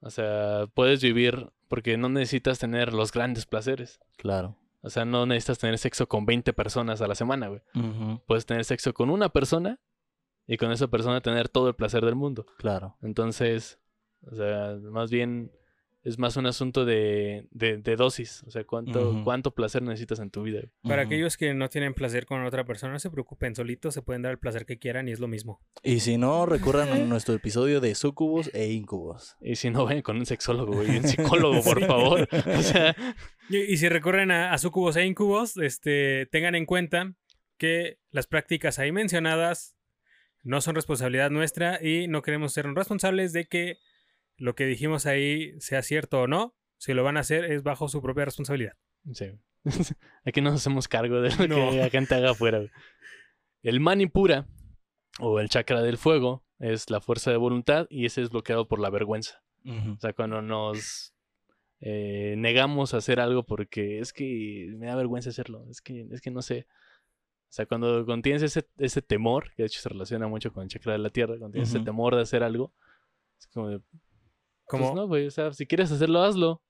O sea, puedes vivir porque no necesitas tener los grandes placeres.
Claro.
O sea, no necesitas tener sexo con 20 personas a la semana, güey.
Ujú.
Puedes tener sexo con una persona y con esa persona tener todo el placer del mundo.
Claro.
Entonces, o sea, más bien es más un asunto de, de, de dosis. O sea, cuánto,
Ujú.
cuánto placer necesitas en tu vida. güey.
Para
Ujú.
aquellos que no tienen placer con otra persona, no se preocupen, solitos se pueden dar el placer que quieran y es lo mismo.
Y si no, recurran a nuestro episodio de sucubos e incubos.
Y si no, vayan con un sexólogo, güey. Un psicólogo, por favor. O sea,
Y, y si recurren a, a sucubos e incubos, este, tengan en cuenta que las prácticas ahí mencionadas no son responsabilidad nuestra y no queremos ser responsables de que lo que dijimos ahí sea cierto o no. Si lo van a hacer es bajo su propia responsabilidad.
Sí. Aquí no nos hacemos cargo de lo
No.
que la gente haga afuera. El Manipura, o el chakra del fuego, es la fuerza de voluntad y ese es bloqueado por la vergüenza. O sea, cuando nos eh, negamos a hacer algo porque es que me da vergüenza hacerlo, es que, es que no sé. O sea, cuando, cuando tienes ese, ese temor, que de hecho se relaciona mucho con el chakra de la tierra, cuando tienes ese temor de hacer algo, es como de,
Como,
pues no, güey, o sea, si quieres hacerlo, hazlo.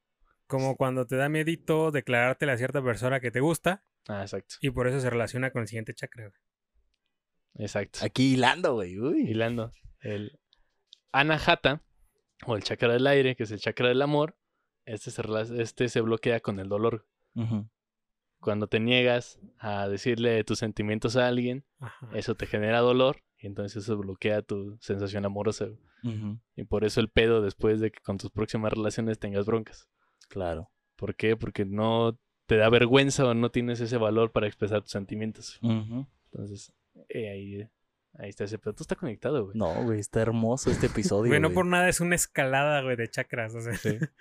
como cuando te da miedito declarártela a cierta persona que te gusta
Ah, exacto,
y por eso se relaciona con el siguiente chakra. güey.
exacto.
Aquí hilando, güey. Uy.
hilando. El Anahata, o el chakra del aire, que es el chakra del amor, este se, este se bloquea con el dolor. Cuando te niegas a decirle tus sentimientos a alguien,
Ajá.
eso te genera dolor y entonces eso bloquea tu sensación amorosa. Y por eso el pedo después de que con tus próximas relaciones tengas broncas.
Claro.
¿Por qué? Porque no te da vergüenza o no tienes ese valor para expresar tus sentimientos. Entonces, eh, ahí, ahí está ese pedo. Todo está conectado, güey.
No, güey, está hermoso este episodio.
Güey, no
güey.
por nada es una escalada, güey, de chakras. o sea.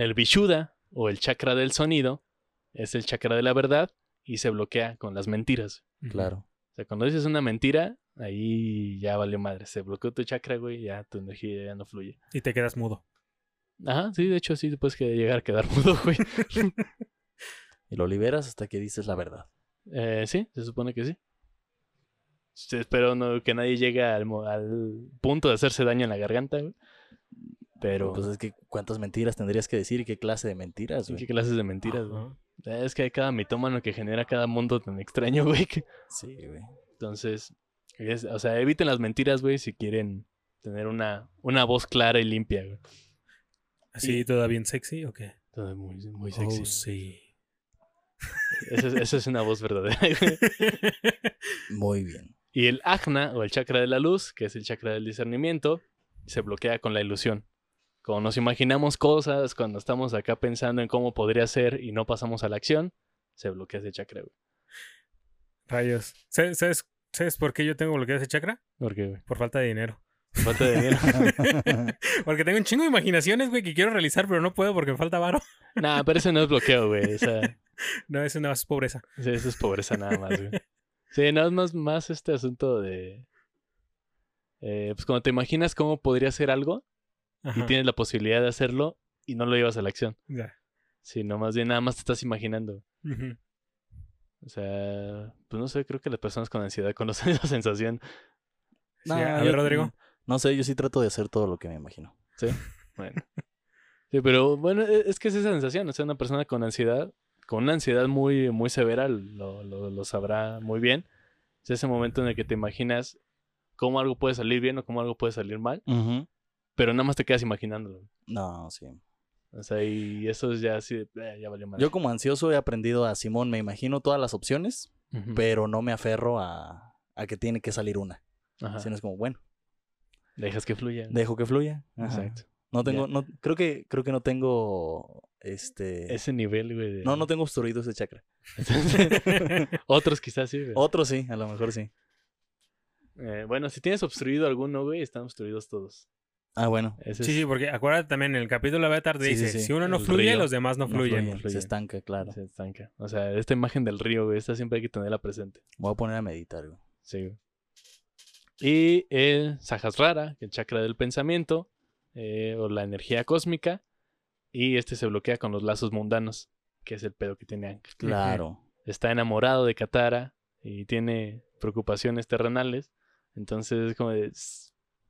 El Vishuddha o el chakra del sonido es el chakra de la verdad y se bloquea con las mentiras.
Claro.
O sea, cuando dices una mentira, ahí ya valió madre. Se bloqueó tu chakra, güey, ya tu energía ya no fluye.
Y te quedas mudo.
Ajá, sí, de hecho sí te puedes que- llegar a quedar mudo, güey.
Y lo liberas hasta que dices la verdad.
Eh, sí, se supone que sí. Espero no, que nadie llegue al, mo- al punto de hacerse daño en la garganta, güey. Pero,
Pues es que cuántas mentiras tendrías que decir y qué clase de mentiras,
¿qué
güey.
clases de mentiras, güey? Es que hay cada mitómano que genera cada mundo tan extraño, güey. que-
Sí, güey.
Entonces, es- o sea, eviten las mentiras, güey, si quieren tener una, una voz clara y limpia, güey.
¿Así
Y-
toda bien sexy o qué?
Todo muy, muy sexy.
Oh, sí.
Esa es, esa es una voz verdadera, güey.
Muy bien.
Y el ajna, o el chakra de la luz, que es el chakra del discernimiento, se bloquea con la ilusión. Cuando nos imaginamos cosas, cuando estamos acá pensando en cómo podría ser y no pasamos a la acción, se bloquea ese chakra, güey.
Rayos. ¿Sabes, sabes, sabes por qué yo tengo bloqueado ese chakra?
¿Por qué, güey?
Por falta de dinero.
Falta de dinero.
Porque tengo un chingo de imaginaciones, güey, que quiero realizar, pero no puedo porque me falta varo.
nah, pero ese no es bloqueo, güey. O sea,
No, eso no es pobreza.
sí, eso es pobreza nada más, güey. Sí, no es más, más este asunto de. eh, pues cuando te imaginas cómo podría ser algo y tienes la posibilidad de hacerlo y no lo llevas a la acción.
Ya.
Sino más bien nada más te estás imaginando. O sea, pues no sé, creo que las personas con ansiedad conocen esa sensación.
Sí, a ver, Rodrigo.
No sé, yo sí trato de hacer todo lo que me imagino.
Sí. Bueno. Sí, pero bueno, e- es que es esa sensación. O sea, una persona con ansiedad, con una ansiedad muy, muy severa, lo, lo, lo sabrá muy bien. Es ese momento en el que te imaginas cómo algo puede salir bien o cómo algo puede salir mal, pero nada más te quedas imaginándolo.
No, sí.
O sea, y eso es ya así, de, "Eh, ya valió mal.
Yo como ansioso he aprendido a Simón, me imagino todas las opciones, pero no me aferro a, a que tiene que salir una.
Ajá.
Sino es como, bueno,
Dejas que fluya.
dejo que fluya. Ajá.
Exacto.
No tengo, no, creo que, creo que no tengo, este...
Ese nivel, güey. de-
No, no tengo obstruido ese chakra.
Otros quizás sí, güey.
Otro sí, a lo mejor sí.
Eh, bueno, si tienes obstruido alguno, güey, están obstruidos todos.
Ah, bueno.
Ese
Sí,
es-
sí, porque acuérdate también, en el capítulo de Avatar
Sí, sí,
dice,
sí.
si uno no
El
fluye,
río.
los demás no
No
fluyen.
fluye,
fluye.
Se estanca, claro.
Se estanca. O sea, esta imagen del río, güey, esta siempre hay que tenerla presente.
Voy a poner a meditar, güey.
Sí, güey. Y el Sahasrara, el chakra del pensamiento, eh, o la energía cósmica. Y este se bloquea con los lazos mundanos, que es el pedo que tiene.
Claro.
Está enamorado de Katara y tiene preocupaciones terrenales. Entonces es como de.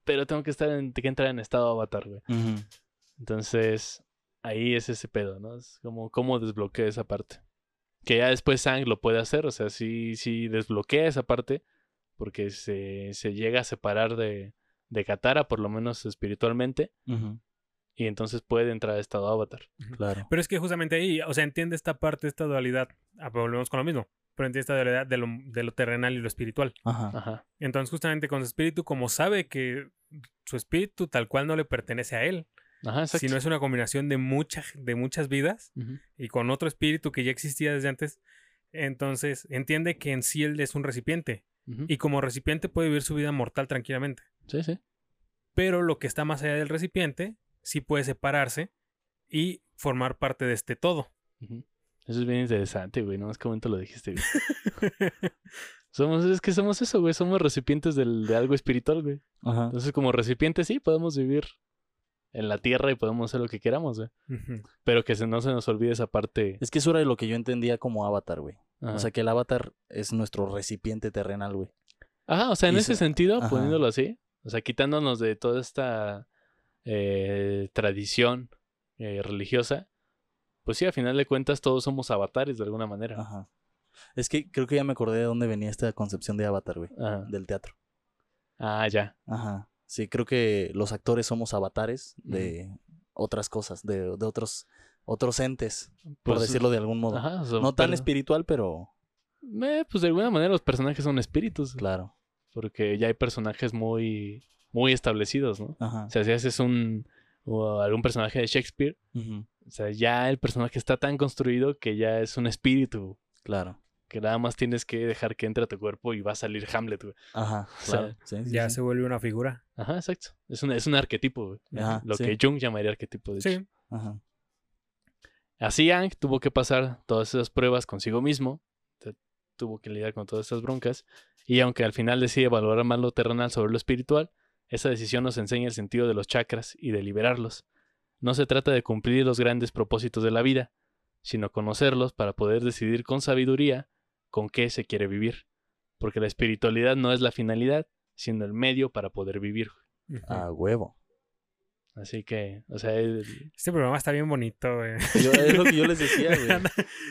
"S- Pero tengo que estar en, que entrar en estado avatar, güey. Entonces, ahí es ese pedo, ¿no? Es como cómo desbloquea esa parte. Que ya después Sang lo puede hacer, o sea, sí, sí desbloquea esa parte, porque se, se llega a separar de, de Katara, por lo menos espiritualmente, y entonces puede entrar a estado avatar.
Claro.
Pero es que justamente ahí, o sea, entiende esta parte, esta dualidad. Ah, volvemos con lo mismo. Pero entiende esta dualidad de lo, de lo terrenal y lo espiritual.
Ajá.
Ajá.
Entonces, justamente con su espíritu, como sabe que su espíritu tal cual no le pertenece a él,
Ajá,
sino es una combinación de, mucha, de muchas vidas y con otro espíritu que ya existía desde antes, entonces entiende que en sí él es un recipiente. Y como recipiente puede vivir su vida mortal tranquilamente.
Sí, sí.
Pero lo que está más allá del recipiente sí puede separarse y formar parte de este todo.
Ujú. Eso es bien interesante, güey. No es que momento lo dijiste, güey. Somos, es que somos eso, güey. Somos recipientes del- de algo espiritual, güey.
Ajá.
Entonces, como recipientes, sí, podemos vivir en la tierra y podemos hacer lo que queramos, güey. Pero que se, no se nos olvide esa parte.
Es que eso era lo que yo entendía como avatar, güey.
Ajá.
O sea, que el avatar es nuestro recipiente terrenal, güey.
Ajá, o sea, en
y
ese
se-
sentido,
ajá.
poniéndolo así, o sea, quitándonos de toda esta eh, tradición eh, religiosa, pues sí, a final de cuentas todos somos avatares de alguna manera.
Ajá. Es que creo que ya me acordé de dónde venía esta concepción de avatar, güey.
Ajá.
Del teatro.
Ah, ya.
Ajá. Sí, creo que los actores somos avatares de otras cosas, de, de otros, otros entes, por
Pues,
decirlo de algún modo.
Ajá,
no tan
pero-
espiritual, pero
eh, pues de alguna manera los personajes son espíritus.
claro.
Porque ya hay personajes muy, muy establecidos, ¿no?
Ajá.
O sea, si haces un o algún personaje de Shakespeare,
Ujú,
o sea, ya el personaje está tan construido que ya es un espíritu.
Claro.
Que nada más tienes que dejar que entre a tu cuerpo y va a salir Hamlet, güey.
Ajá.
O sea,
Claro. Sí, sí,
Ya
sí.
se vuelve una figura.
Ajá, exacto. Es un, es un arquetipo, güey.
Ajá,
Lo
sí.
que Jung llamaría arquetipo, de hecho.
Sí.
Ajá.
Así Ang tuvo que pasar todas esas pruebas consigo mismo. Tuvo que lidiar con todas esas broncas. Y aunque al final decide valorar más lo terrenal sobre lo espiritual, esa decisión nos enseña el sentido de los chakras y de liberarlos. No se trata de cumplir los grandes propósitos de la vida, sino conocerlos para poder decidir con sabiduría con qué se quiere vivir. Porque la espiritualidad no es la finalidad, sino el medio para poder vivir.
A huevo.
Así que, o sea, el-
Este programa está bien bonito, güey.
Yo- es lo que yo les decía, güey.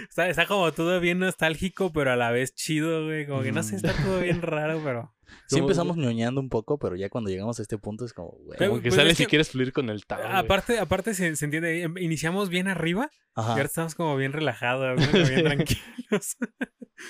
está, está como todo bien nostálgico, pero a la vez chido, güey. Como que no sé, está todo bien raro, pero.
Sí
Como-
empezamos ñoñando un poco, pero ya cuando llegamos a este punto es como, güey.
Como que
pues
sales
es
si
que-
quieres fluir con el Tao. güey.
Aparte, aparte se, se entiende, em, iniciamos bien arriba y
Ajá.
ahora estamos como bien relajados, como bien tranquilos.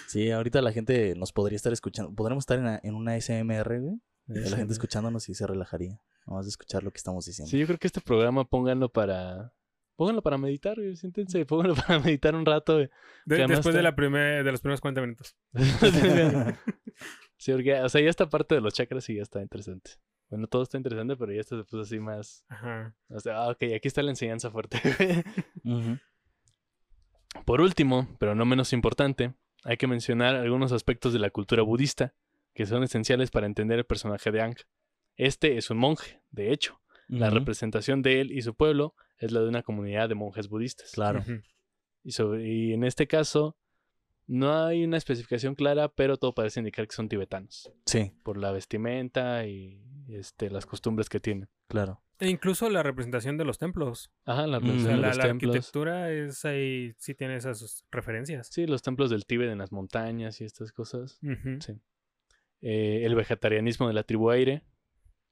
Sí, ahorita la gente nos podría estar escuchando. Podremos estar en, a- en una SMR, güey. y La gente escuchándonos y se relajaría. Vamos a escuchar lo que estamos diciendo.
Sí, yo creo que este programa pónganlo para. Pónganlo para meditar, güey. Siéntense, pónganlo para meditar un rato, güey.
De- después de, la primer, de los primeros 40 minutos.
sí, porque, o sea, ya esta parte de los chakras sí ya está interesante. Bueno, todo está interesante, pero ya esto se puso así más.
Ajá.
O sea, ah, ok, aquí está la enseñanza fuerte. Por último, pero no menos importante, hay que mencionar algunos aspectos de la cultura budista que son esenciales para entender el personaje de Aang. Este es un monje, de hecho. La representación de él y su pueblo es la de una comunidad de monjes budistas.
Claro.
Y, sobre- y en este caso, no hay una especificación clara, pero todo parece indicar que son tibetanos,
Sí,
por la vestimenta y este, las costumbres que tienen.
claro.
E incluso la representación de los templos.
Ajá, la
Mm,
representación de
la,
los
la
templos.
arquitectura es ahí, sí tiene esas referencias.
Sí, los templos del Tíbet en las montañas y estas cosas. Sí. Eh, el vegetarianismo de la tribu Aire,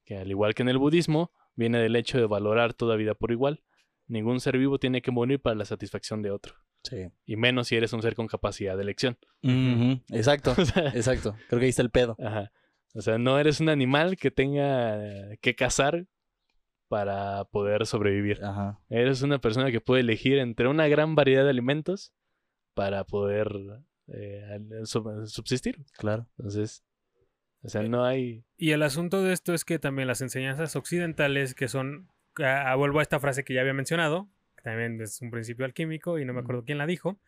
que al igual que en el budismo, viene del hecho de valorar toda vida por igual. Ningún ser vivo tiene que morir para la satisfacción de otro.
Sí.
Y menos si eres un ser con capacidad de elección.
Exacto,
O sea,
exacto. Creo que ahí está el pedo.
ajá. O sea, no eres un animal que tenga que cazar para poder sobrevivir.
Ajá.
Eres una persona que puede elegir entre una gran variedad de alimentos para poder eh, sub- subsistir.
Claro.
Entonces, o sea, no hay...
Y el asunto de esto es que también las enseñanzas occidentales, que son, ah, vuelvo a esta frase que ya había mencionado, también es un principio alquímico y no me acuerdo quién la dijo,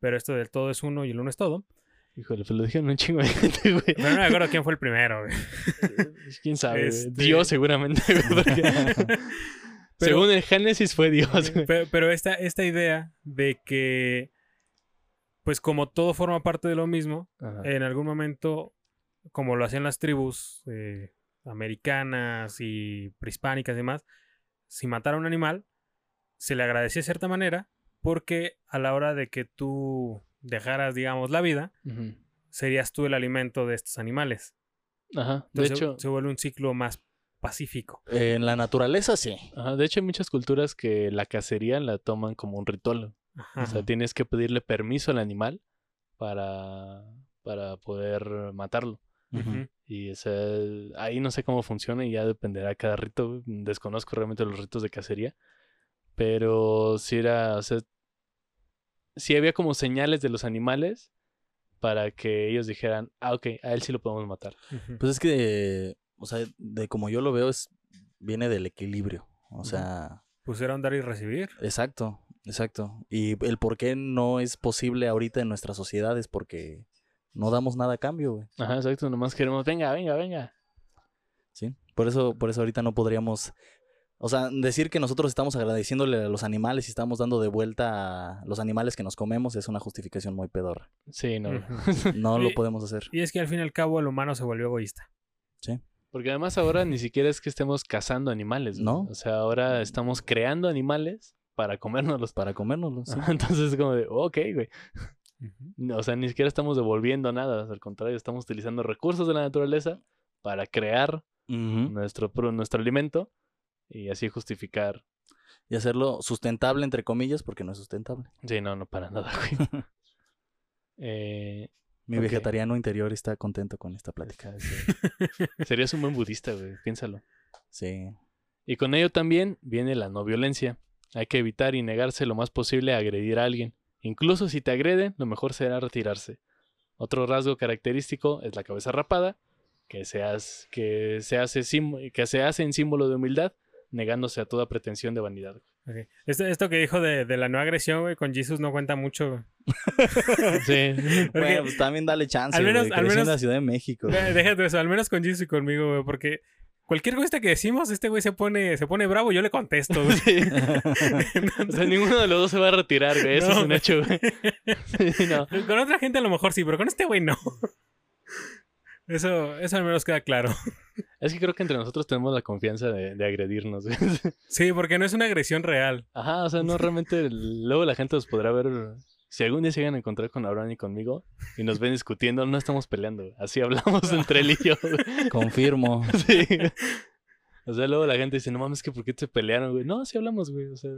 pero esto del todo es uno y el uno es todo.
Híjole, pues lo dijeron un chingo de gente, güey.
Pero no me acuerdo quién fue el primero. güey.
¿Quién sabe?
Este-
Dios seguramente. güey, porque-
Pero-
Según el Génesis fue Dios.
Pero, pero esta, esta idea de que, pues como todo forma parte de lo mismo,
Ajá.
en algún momento, como lo hacían las tribus eh, americanas y prehispánicas y demás, si matara a un animal, se le agradecía de cierta manera porque a la hora de que tú dejaras, digamos, la vida, serías tú el alimento de estos animales.
Ajá. De
Entonces
hecho,
se vuelve un ciclo más pacífico.
En la naturaleza, sí.
ajá, de hecho hay muchas culturas que la cacería la toman como un ritual.
Ajá.
O sea, tienes que pedirle permiso al animal para, para poder matarlo.
Ujú.
Ujú.
Y o sea, ahí no sé cómo funciona y ya dependerá cada rito. Desconozco realmente los ritos de cacería. Pero sí era, o sea, sí había como señales de los animales para que ellos dijeran, ah, ok, a él sí lo podemos matar.
Pues es que, o sea, de como yo lo veo, es viene del equilibrio. O sea,
Pues era un dar y recibir.
exacto, exacto. Y el por qué no es posible ahorita en nuestra sociedad es porque no damos nada a cambio, güey.
Ajá, exacto, nomás queremos, venga, venga, venga.
¿Sí? Por eso, por eso ahorita no podríamos. O sea, decir que nosotros estamos agradeciéndole a los animales y estamos dando de vuelta a los animales que nos comemos es una justificación muy pedorra.
Sí, no.
No lo podemos hacer.
Y es que al fin y al cabo el humano se volvió egoísta.
Porque además ahora ni siquiera es que estemos cazando animales.
No.
O sea, ahora estamos creando animales para comérnoslos.
Para comérnoslos, sí.
Entonces es como de, ok, güey. O sea, ni siquiera estamos devolviendo nada, al contrario, estamos utilizando recursos de la naturaleza para crear nuestro, nuestro alimento y así justificar.
Y hacerlo sustentable, entre comillas, porque no es sustentable.
Sí, no, no para nada, güey. Eh,
Mi vegetariano interior está contento con esta plática.
sí. Serías un buen budista, güey, piénsalo.
Sí.
Y con ello también viene la no violencia. Hay que evitar y negarse lo más posible a agredir a alguien. Incluso si te agreden, lo mejor será retirarse. Otro rasgo característico es la cabeza rapada, que se hace, que se hace, sim- que se hace en símbolo de humildad, negándose a toda pretensión de vanidad.
Esto, esto que dijo de, de la no agresión, güey, con Jesus no cuenta mucho. güey.
Sí.
Porque-
Bueno, pues también dale chance,
al menos-
güey.
al
Creció en
menos-
la Ciudad de México.
Eh, Déjate eso, al menos con Jesus y conmigo, güey, porque cualquier cosa que decimos, este güey se pone, se pone bravo, yo le contesto, güey.
Sí. O sea, ninguno de los dos se va a retirar, güey. Eso
No,
es un
güey.
hecho, güey. Sí, no.
Con otra gente a lo mejor sí, pero con este güey no. Eso, eso al menos queda claro.
Es que creo que entre nosotros tenemos la confianza de, de agredirnos.
Sí, porque no es una agresión real.
Ajá, o sea, no realmente. Luego la gente los podrá ver. Si algún día se llegan a encontrar con Abraham y conmigo y nos ven discutiendo, no estamos peleando. Así hablamos entre él y yo.
Confirmo.
Sí. O sea, luego la gente dice, no mames, que ¿por qué te pelearon, güey? No, sí hablamos, güey. O sea,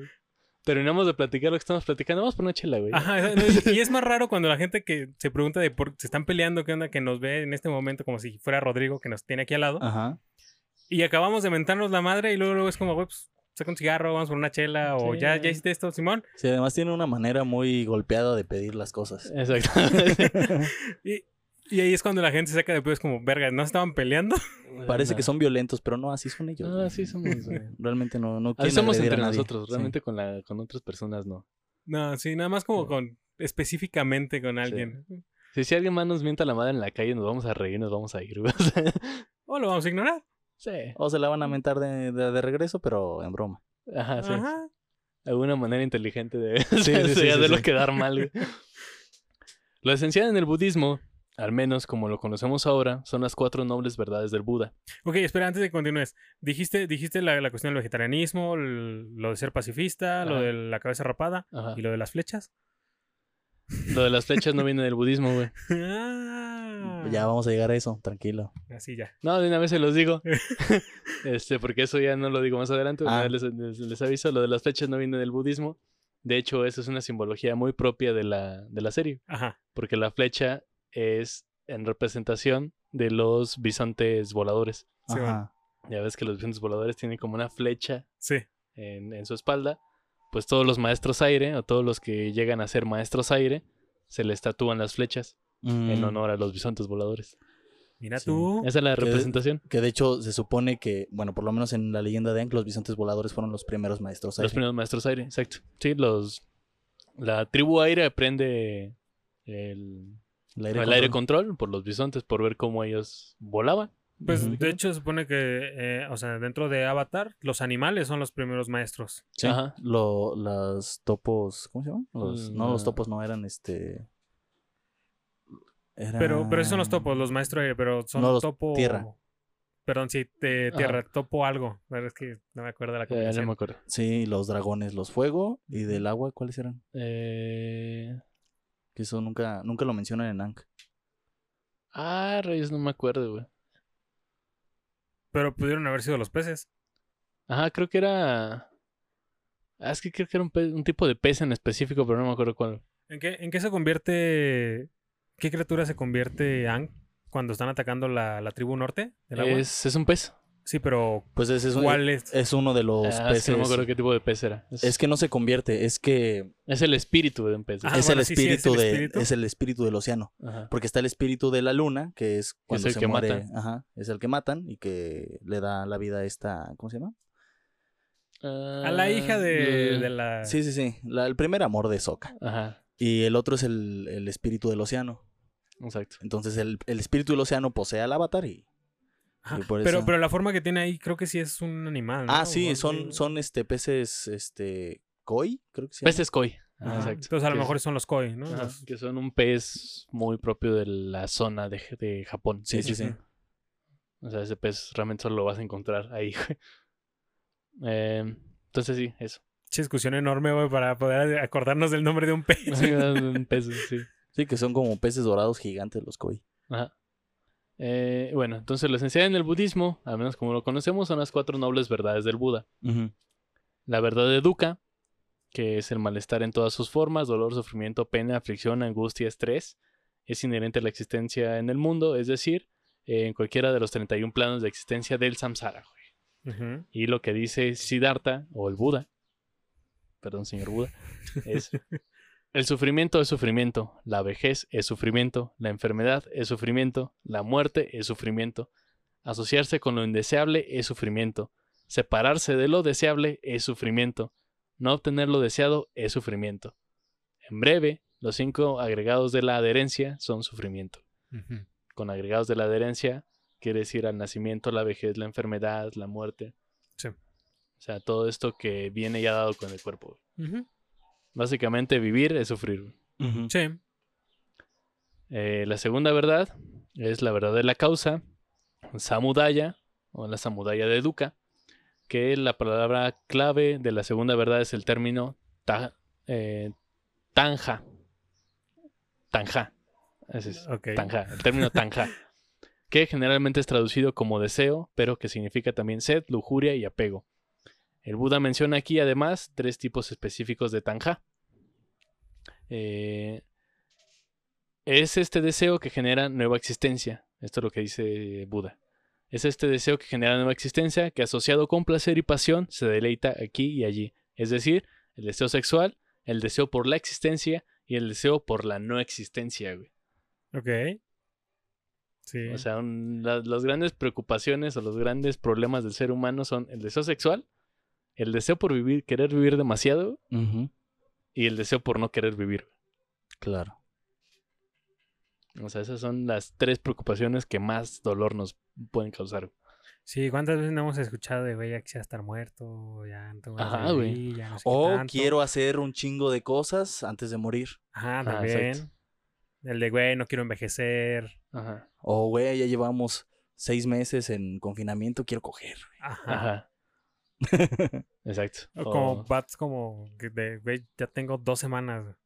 terminamos de platicar lo que estamos platicando. Vamos por una chela, güey.
Ajá, no, y es más raro cuando la gente que se pregunta de por se están peleando, qué onda, que nos ve en este momento como si fuera Rodrigo que nos tiene aquí al lado.
Ajá.
Y acabamos de mentarnos la madre y luego, luego es como, güey, pues saca un cigarro, vamos por una chela o ya, ya hiciste esto, Simón.
Sí, además tiene una manera muy golpeada de pedir las cosas.
Exactamente.
Y, Y ahí es cuando la gente se saca de pedo, es como, verga, ¿no estaban peleando?
Parece que son violentos, pero no, así son ellos.
No, así somos. güey.
Realmente no, no
Así
quieren
somos entre
nadie.
nosotros.
Sí.
Realmente con, la, con otras personas no.
No, sí, nada más como con, específicamente con alguien.
Si, si alguien más nos mienta la madre en la calle, nos vamos a reír, nos vamos a ir. O sea,
O lo vamos a ignorar.
sí.
O se la van a mentar de, de- de regreso, pero en broma.
Ajá, sí.
Ajá.
Alguna manera inteligente de,
sí, sí,
de
sí,
hacerlo
sí.
quedar mal. güey. Lo esencial en el budismo, al menos como lo conocemos ahora, son las cuatro nobles verdades del Buda.
Ok, espera, antes de que continúes. Dijiste, dijiste la, la cuestión del vegetarianismo, el- lo de ser pacifista, lo de la cabeza rapada
Ajá.
y lo de las flechas.
Lo de las flechas no viene del budismo, güey.
Ah.
Ya vamos a llegar a eso, tranquilo.
Así ya.
No, de una vez se los digo. este, porque eso ya no lo digo más adelante.
Ah.
les- les aviso, lo de las flechas no viene del budismo. De hecho, eso es una simbología muy propia de la, de la serie.
Ajá.
Porque la flecha es en representación de los bisontes voladores.
Sí,
Ajá.
Ya ves que los bisontes voladores tienen como una flecha
Sí.
en, en su espalda. Pues todos los maestros aire, o todos los que llegan a ser maestros aire, se les tatúan las flechas en
Mm,
honor a los bisontes voladores.
Mira
Sí.
tú.
Esa es la
Que-
representación.
Que de hecho se supone que, bueno, por lo menos en la leyenda de Aang, los bisontes voladores fueron los primeros maestros.
Los
aire.
primeros maestros aire, exacto. Sí, los. La tribu aire aprende el,
El
el
aire,
aire,
control.
por los bisontes, por ver cómo ellos volaban.
Pues de hecho se supone que, eh, o sea, dentro de Avatar, los animales son los primeros maestros.
Sí,
Ajá.
Lo, las topos, ¿cómo se llaman? Los, no, los
Mm,
topos no eran este. Era...
Pero, pero esos son los topos, los maestros aire, pero son
No, los
topo.
tierra.
Perdón, sí, de tierra, topo algo. Pero es que no me acuerdo de la
Eh, no me acuerdo.
Sí, los dragones, los fuego y del agua, ¿cuáles eran?
Eh...
Que eso nunca, nunca lo mencionan en Ankh.
Ah, reyes, no me acuerdo, güey.
Pero pudieron haber sido los peces.
Ajá, creo que era. Ah, es que creo que era un, pe- un tipo de pez en específico, pero no me acuerdo cuál.
¿En qué, ¿En qué se convierte. ¿Qué criatura se convierte Ang cuando están atacando la, la tribu norte del agua?
Es, es un pez.
Sí, pero
Pues ese es, un-
¿cuál es?
es uno de los
Ah, es que
peces.
no me acuerdo qué tipo de pez era. Es,
Es que no se convierte, es que
es el espíritu de un pez.
Ah,
es,
bueno,
el
sí, sí, es
espíritu
el
de,
espíritu.
es el espíritu del océano.
Ajá.
Porque está el espíritu de la luna, que es cuando
el
se
que
muere.
matan.
Ajá, es el que matan y que le da la vida a esta. ¿Cómo se llama?
A la hija de,
Ah,
de la.
Sí, sí, sí. la- el primer amor de Sokka.
Ajá,
Y el otro es el, el espíritu del océano.
exacto.
Entonces el, el espíritu del océano posee al avatar y.
Pero,
eso-
pero la forma que tiene ahí creo que sí es un animal. ¿no?
Ah, sí, son, son este peces, este. Koi, creo que llama.
Peces koi. Exacto.
Entonces a lo mejor son los koi, ¿no?
que son un pez muy propio de la zona de, de Japón.
Sí, sí, sí.
O sea, ese pez realmente solo lo vas a encontrar ahí. güey. Eh, entonces sí, eso.
Che, discusión enorme, güey, para poder acordarnos del nombre de un pez.
un pez, sí.
Sí, que son como peces dorados gigantes los koi.
Ajá. Eh, bueno, entonces lo esencial en el budismo, al menos como lo conocemos, son las cuatro nobles verdades del Buda. La verdad de dukkha, que es el malestar en todas sus formas, dolor, sufrimiento, pena, aflicción, angustia, estrés, es inherente a la existencia en el mundo, es decir, eh, en cualquiera de los 31 planos de existencia del samsara. güey. Y lo que dice Siddhartha, o el Buda, perdón, señor Buda, es el sufrimiento es sufrimiento, la vejez es sufrimiento, la enfermedad es sufrimiento, la muerte es sufrimiento, asociarse con lo indeseable es sufrimiento, separarse de lo deseable es sufrimiento, no obtener lo deseado es sufrimiento. En breve, los cinco agregados de la adherencia son sufrimiento. Con agregados de la adherencia quiere decir al nacimiento, la vejez, la enfermedad, la muerte.
Sí.
O sea, todo esto que viene ya dado con el cuerpo. Básicamente vivir es sufrir.
Sí.
Eh, la segunda verdad es la verdad de la causa, samudaya, o la samudaya de Dukkha, que la palabra clave de la segunda verdad es el término ta- eh, tanja. Tanja. Ese es, tanja, el término tanja. que generalmente es traducido como deseo, pero que significa también sed, lujuria y apego. El Buda menciona aquí además tres tipos específicos de tanja. Eh, es este deseo que genera nueva existencia. Esto es lo que dice Buda. Es este deseo que genera nueva existencia que asociado con placer y pasión se deleita aquí y allí. Es decir, el deseo sexual, el deseo por la existencia y el deseo por la no existencia. güey.
Ok. Sí.
O sea, un- la- las grandes preocupaciones o los grandes problemas del ser humano son el deseo sexual, el deseo por vivir, querer vivir demasiado y el deseo por no querer vivir.
Claro.
O sea, esas son las tres preocupaciones que más dolor nos pueden causar.
Sí, ¿cuántas veces no hemos escuchado de, güey, ya quisiera estar muerto? Ya no tengo ganas de
Ajá, güey.
vivir, ya no sé qué
O
tanto"?
quiero hacer un chingo de cosas antes de morir.
Ajá,
Ah,
también. El de, güey, no quiero envejecer.
Ajá.
O, güey, ya llevamos seis meses en confinamiento, quiero coger.
Ajá.
Ajá. Exacto.
O como bats como de, güey, ya tengo dos semanas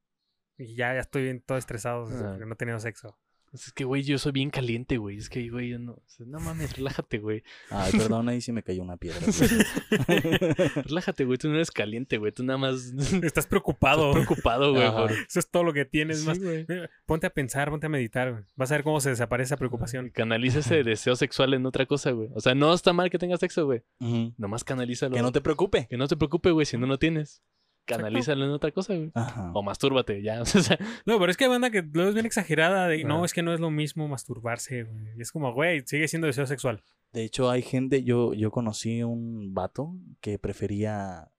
y ya, ya estoy bien todo estresado porque no he tenido sexo.
Es que, güey, yo soy bien caliente, güey. Es que, güey, yo no. o sea, No mames, relájate, güey.
Ay, perdón, ahí sí me cayó una piedra. güey.
Relájate, güey. Tú no eres caliente, güey. Tú nada más. Estás
Estás preocupado.
preocupado, güey. Por-
Eso es todo lo que tienes.
Sí,
más.
güey.
Ponte a pensar, ponte a meditar. güey. Vas a ver cómo se desaparece esa preocupación.
Canaliza ese deseo sexual en otra cosa, güey. O sea, no está mal que tengas sexo, güey.
Ujú.
Nomás canalízalo.
Que no te preocupe.
Que no te preocupe, güey, si no lo tienes. Canalízalo en otra cosa, güey.
Ajá.
O mastúrbate, ya. O sea,
No, pero es que hay banda que luego es bien exagerada. De, no, es que no es lo mismo masturbarse. güey. Es como, güey, sigue siendo deseo sexual.
De hecho, hay gente, yo, yo conocí un vato que prefería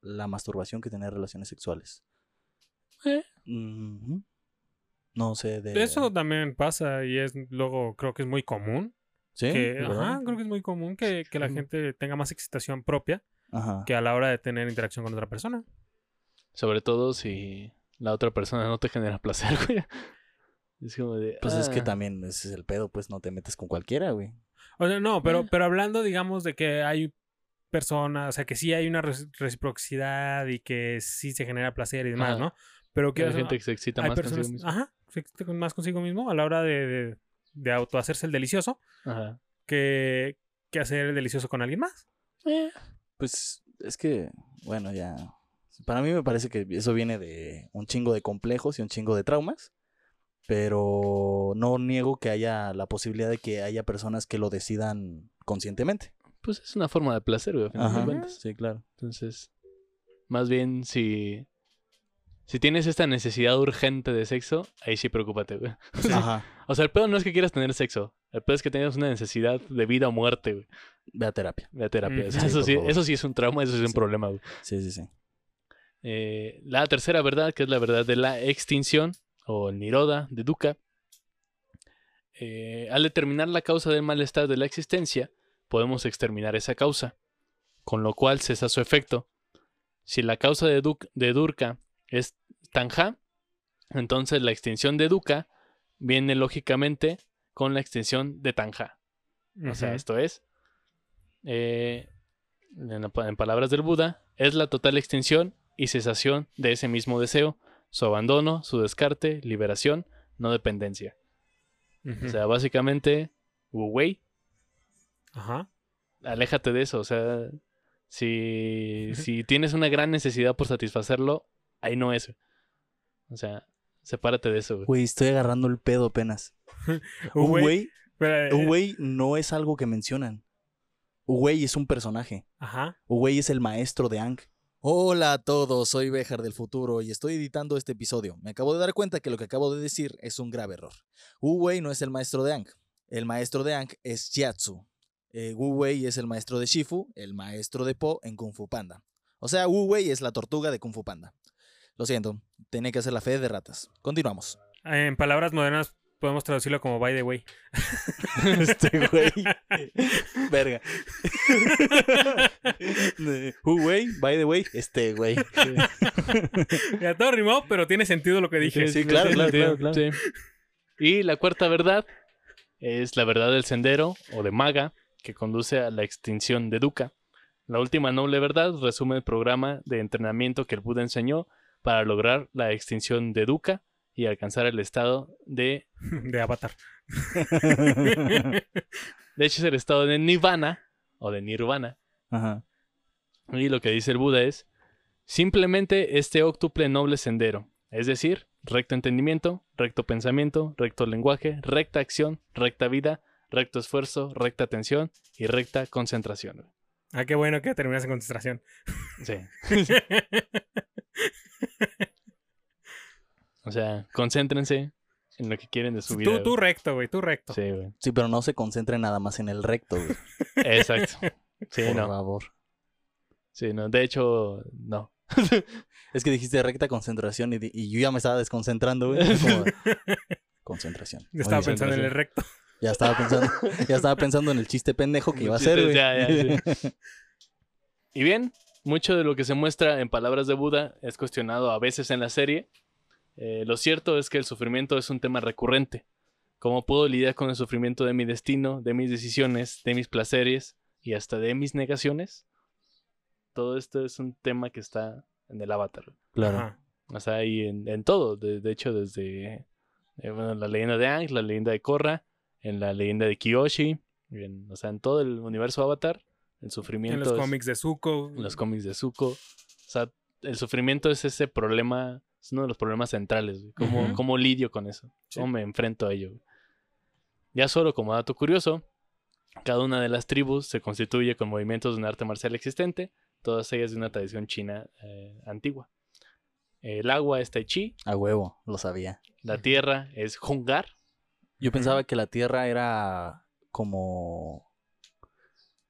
la masturbación que tener relaciones sexuales.
Eh.
No sé de...
Eso también pasa y es luego creo que es muy común.
¿Sí?
ajá, creo que es muy común que, que la gente tenga más excitación propia
Ajá.
que a la hora de tener interacción con otra persona.
Sobre todo si la otra persona no te genera placer, güey. Es como de.
Pues es que
ah,
también ese es el pedo, pues no te metes con cualquiera, güey.
O sea, no, pero,
Eh.
pero hablando, digamos, de que hay personas, o sea, que sí hay una reci- reciprocidad y que sí se genera placer y demás,
Ajá.
¿no? Pero que
Hay gente que se excita más
personas,
consigo mismo.
ajá, se excita con- más consigo mismo a la hora de, de, de autohacerse el delicioso
Ajá.
que, que hacer el delicioso con alguien más.
Pues es que, bueno, ya. Para mí me parece que eso viene de un chingo de complejos y un chingo de traumas. Pero no niego que haya la posibilidad de que haya personas que lo decidan conscientemente.
Pues es una forma de placer, güey, a final de cuentas.
Sí, claro.
Entonces, más bien si. Si tienes esta necesidad urgente de sexo, ahí sí preocúpate, güey.
Ajá.
O sea, el pedo no es que quieras tener sexo. El pedo es que tengas una necesidad de vida o muerte, güey.
Ve a terapia.
De terapia.
Mm,
O sea,
sí,
eso, sí, eso sí es un trauma, eso sí es un
Sí.
problema, güey.
Sí, sí, sí.
Eh, la tercera verdad, que es la verdad de la extinción, o el Niroda de Dukkha. Eh, al determinar la causa del malestar de la existencia, podemos exterminar esa causa, con lo cual cesa su efecto. Si la causa de, de Durkha es Tanja, entonces la extinción de Dukkha viene lógicamente con la extinción de Tanja. O sea, esto es, eh, en, en palabras del Buda, es la total extinción y cesación de ese mismo deseo, su abandono, su descarte, liberación, no dependencia. O sea, básicamente, Wu Wei,
Ajá.
aléjate de eso. O sea, si, si tienes una gran necesidad por satisfacerlo, ahí no es. O sea, sepárate de eso, güey.
Güey, estoy agarrando el pedo apenas.
Uwei,
Uwei,
pero, eh,
no es algo que mencionan. Uwei es un personaje.
Ajá.
Uwei es el maestro de Ang. Hola a todos, soy Bejar del futuro y estoy editando este episodio. Me acabo de dar cuenta que lo que acabo de decir es un grave error. Uwei no es el maestro de Ang. El maestro de Ang es Yatsu. Eh, Wu Wei es el maestro de Shifu, el maestro de Po en Kung Fu Panda. O sea, Wu Wei es la tortuga de Kung Fu Panda. Lo siento, tenía que hacer la fe de ratas. Continuamos.
En palabras modernas podemos traducirlo como by the way.
este güey. Verga. Wu Wei, by the way, este güey.
Ya todo rimó, pero tiene sentido lo que dije.
Sí, claro, claro, claro, claro.
Sí. Y la cuarta verdad es la verdad del sendero o de Maga, que conduce a la extinción de Dukkha. La última noble verdad resume el programa de entrenamiento que el Buda enseñó para lograr la extinción de Dukkha y alcanzar el estado de...
De Avatar.
De hecho, es el estado de Nirvana o de Nirvana.
Ajá.
Y lo que dice el Buda es simplemente este óctuple noble sendero, es decir, recto entendimiento, recto pensamiento, recto lenguaje, recta acción, recta vida, recto esfuerzo, recta atención y recta concentración.
Ah, qué bueno que terminas en concentración.
Sí. O sea, concéntrense, en lo que quieren de su vida.
Tú, recto, güey, tú recto.
Sí, güey.
Sí, pero no se concentren nada más en el recto, güey.
Exacto. Sí,
por
no.
favor.
Sí, no. De hecho, no.
Es que dijiste recta concentración y, yo ya me estaba desconcentrando, güey. Como, concentración.
Yo estaba pensando en el recto.
Ya estaba pensando, ya estaba pensando en el chiste pendejo que iba a hacer, güey.
Ya, ya, Y bien, mucho de lo que se muestra en palabras de Buda es cuestionado a veces en la serie. Eh, lo cierto es que el sufrimiento es un tema recurrente. ¿Cómo puedo lidiar con el sufrimiento de mi destino, de mis decisiones, de mis placeres y hasta de mis negaciones? Todo esto es un tema que está en el avatar.
Claro.
Ajá.
O sea, y en, en todo. De, de hecho, desde eh, bueno, la leyenda de Aang, la leyenda de Korra, en la leyenda de Kyoshi, en- o sea, en todo el universo Avatar, el sufrimiento.
En los
es-
cómics de Zuko.
en los cómics de Zuko. O sea, el sufrimiento es ese problema, es uno de los problemas centrales. güey. ¿Cómo, cómo lidio con eso?
Sí.
¿Cómo me enfrento a ello? güey? Ya solo como dato curioso, cada una de las tribus se constituye con movimientos de un arte marcial existente, todas ellas de una tradición china eh, antigua. El agua es Tai Chi,
A huevo, lo sabía.
la tierra es Hungar,
Yo pensaba que la Tierra era como.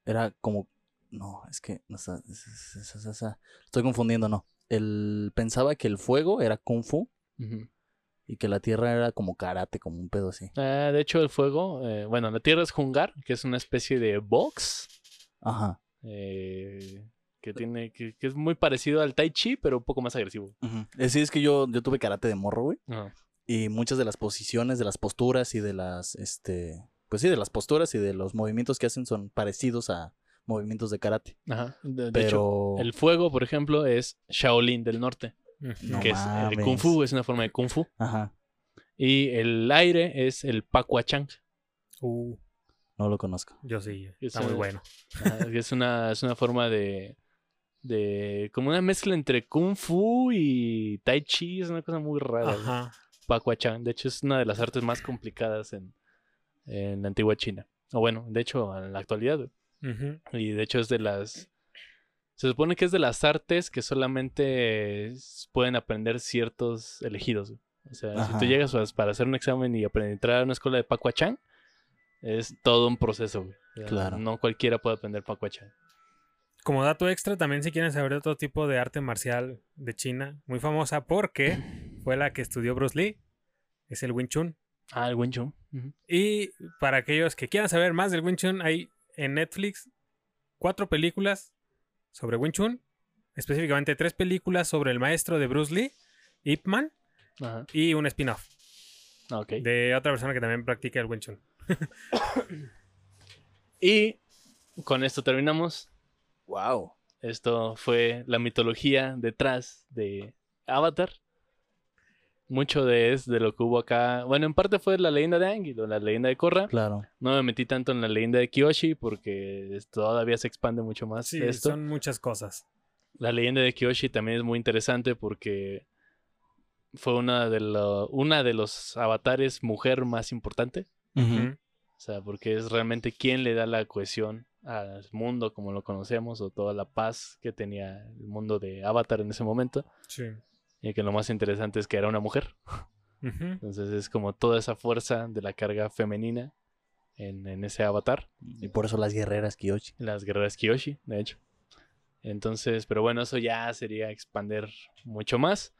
Era como. No, es que. no está- es- es- es- es- es- Estoy confundiendo, no. El, pensaba que el fuego era Kung Fu y que la Tierra era como karate, como un pedo así.
Ah, de hecho, el fuego, eh, bueno, la tierra es Hungar, que es una especie de box,
Ajá.
eh, que tiene que, que es muy parecido al Tai Chi, pero un poco más agresivo.
ujú. Es decir, es que yo, yo tuve karate de morro, güey. Y muchas de las posiciones, de las posturas y de las. este Pues sí, de las posturas y de los movimientos que hacen son parecidos a movimientos de karate.
Ajá. De, de hecho, el fuego, por ejemplo, es Shaolin del norte.
No
que es el
mames.
Kung Fu, es una forma de Kung Fu.
Ajá.
Y el aire es el Pakuachang.
Uh,
No lo conozco.
yo sí, está muy bueno.
Ajá, es una, es una forma de, de. como una mezcla entre Kung Fu y Tai Chi. Es una cosa muy rara.
Ajá.
Pakuachang. De hecho, es una de las artes más complicadas en, en la antigua China. O bueno, de hecho, en la actualidad. Y de hecho es de las... Se supone que es de las artes que solamente pueden aprender ciertos elegidos. O sea, si tú llegas para hacer un examen y aprender, entrar a una escuela de Pakuachang, es todo un proceso. güey. O sea,
Claro.
No cualquiera puede aprender Pakuachang.
Como dato extra, también si quieren saber de otro tipo de arte marcial de China, muy famosa porque fue la que estudió Bruce Lee, es el Wing Chun.
Ah, el Wing Chun.
Y para aquellos que quieran saber más del Wing Chun, hay en Netflix cuatro películas sobre Wing Chun, específicamente tres películas sobre el maestro de Bruce Lee, Ip Man,
Ajá.
y un spin-off
Ah,
de otra persona que también practica el Wing Chun.
Y con esto terminamos.
Wow.
Esto fue la mitología detrás de Avatar. Mucho de, es de lo que hubo acá. Bueno, en parte fue la leyenda de y la leyenda de Korra.
Claro.
No me metí tanto en la leyenda de Kyoshi porque todavía se expande mucho más
Sí,
esto.
son muchas cosas.
La leyenda de Kyoshi también es muy interesante porque fue una de, lo- una de los avatares mujer más importante.
Ujú.
O sea, porque es realmente quien le da la cohesión al mundo como lo conocemos o toda la paz que tenía el mundo de Avatar en ese momento.
Sí.
Y que lo más interesante es que era una mujer. Entonces es como toda esa fuerza de la carga femenina en, en ese avatar.
Y por eso las guerreras Kyoshi.
Las guerreras Kyoshi, de hecho. Entonces, pero bueno, eso ya sería expander mucho más.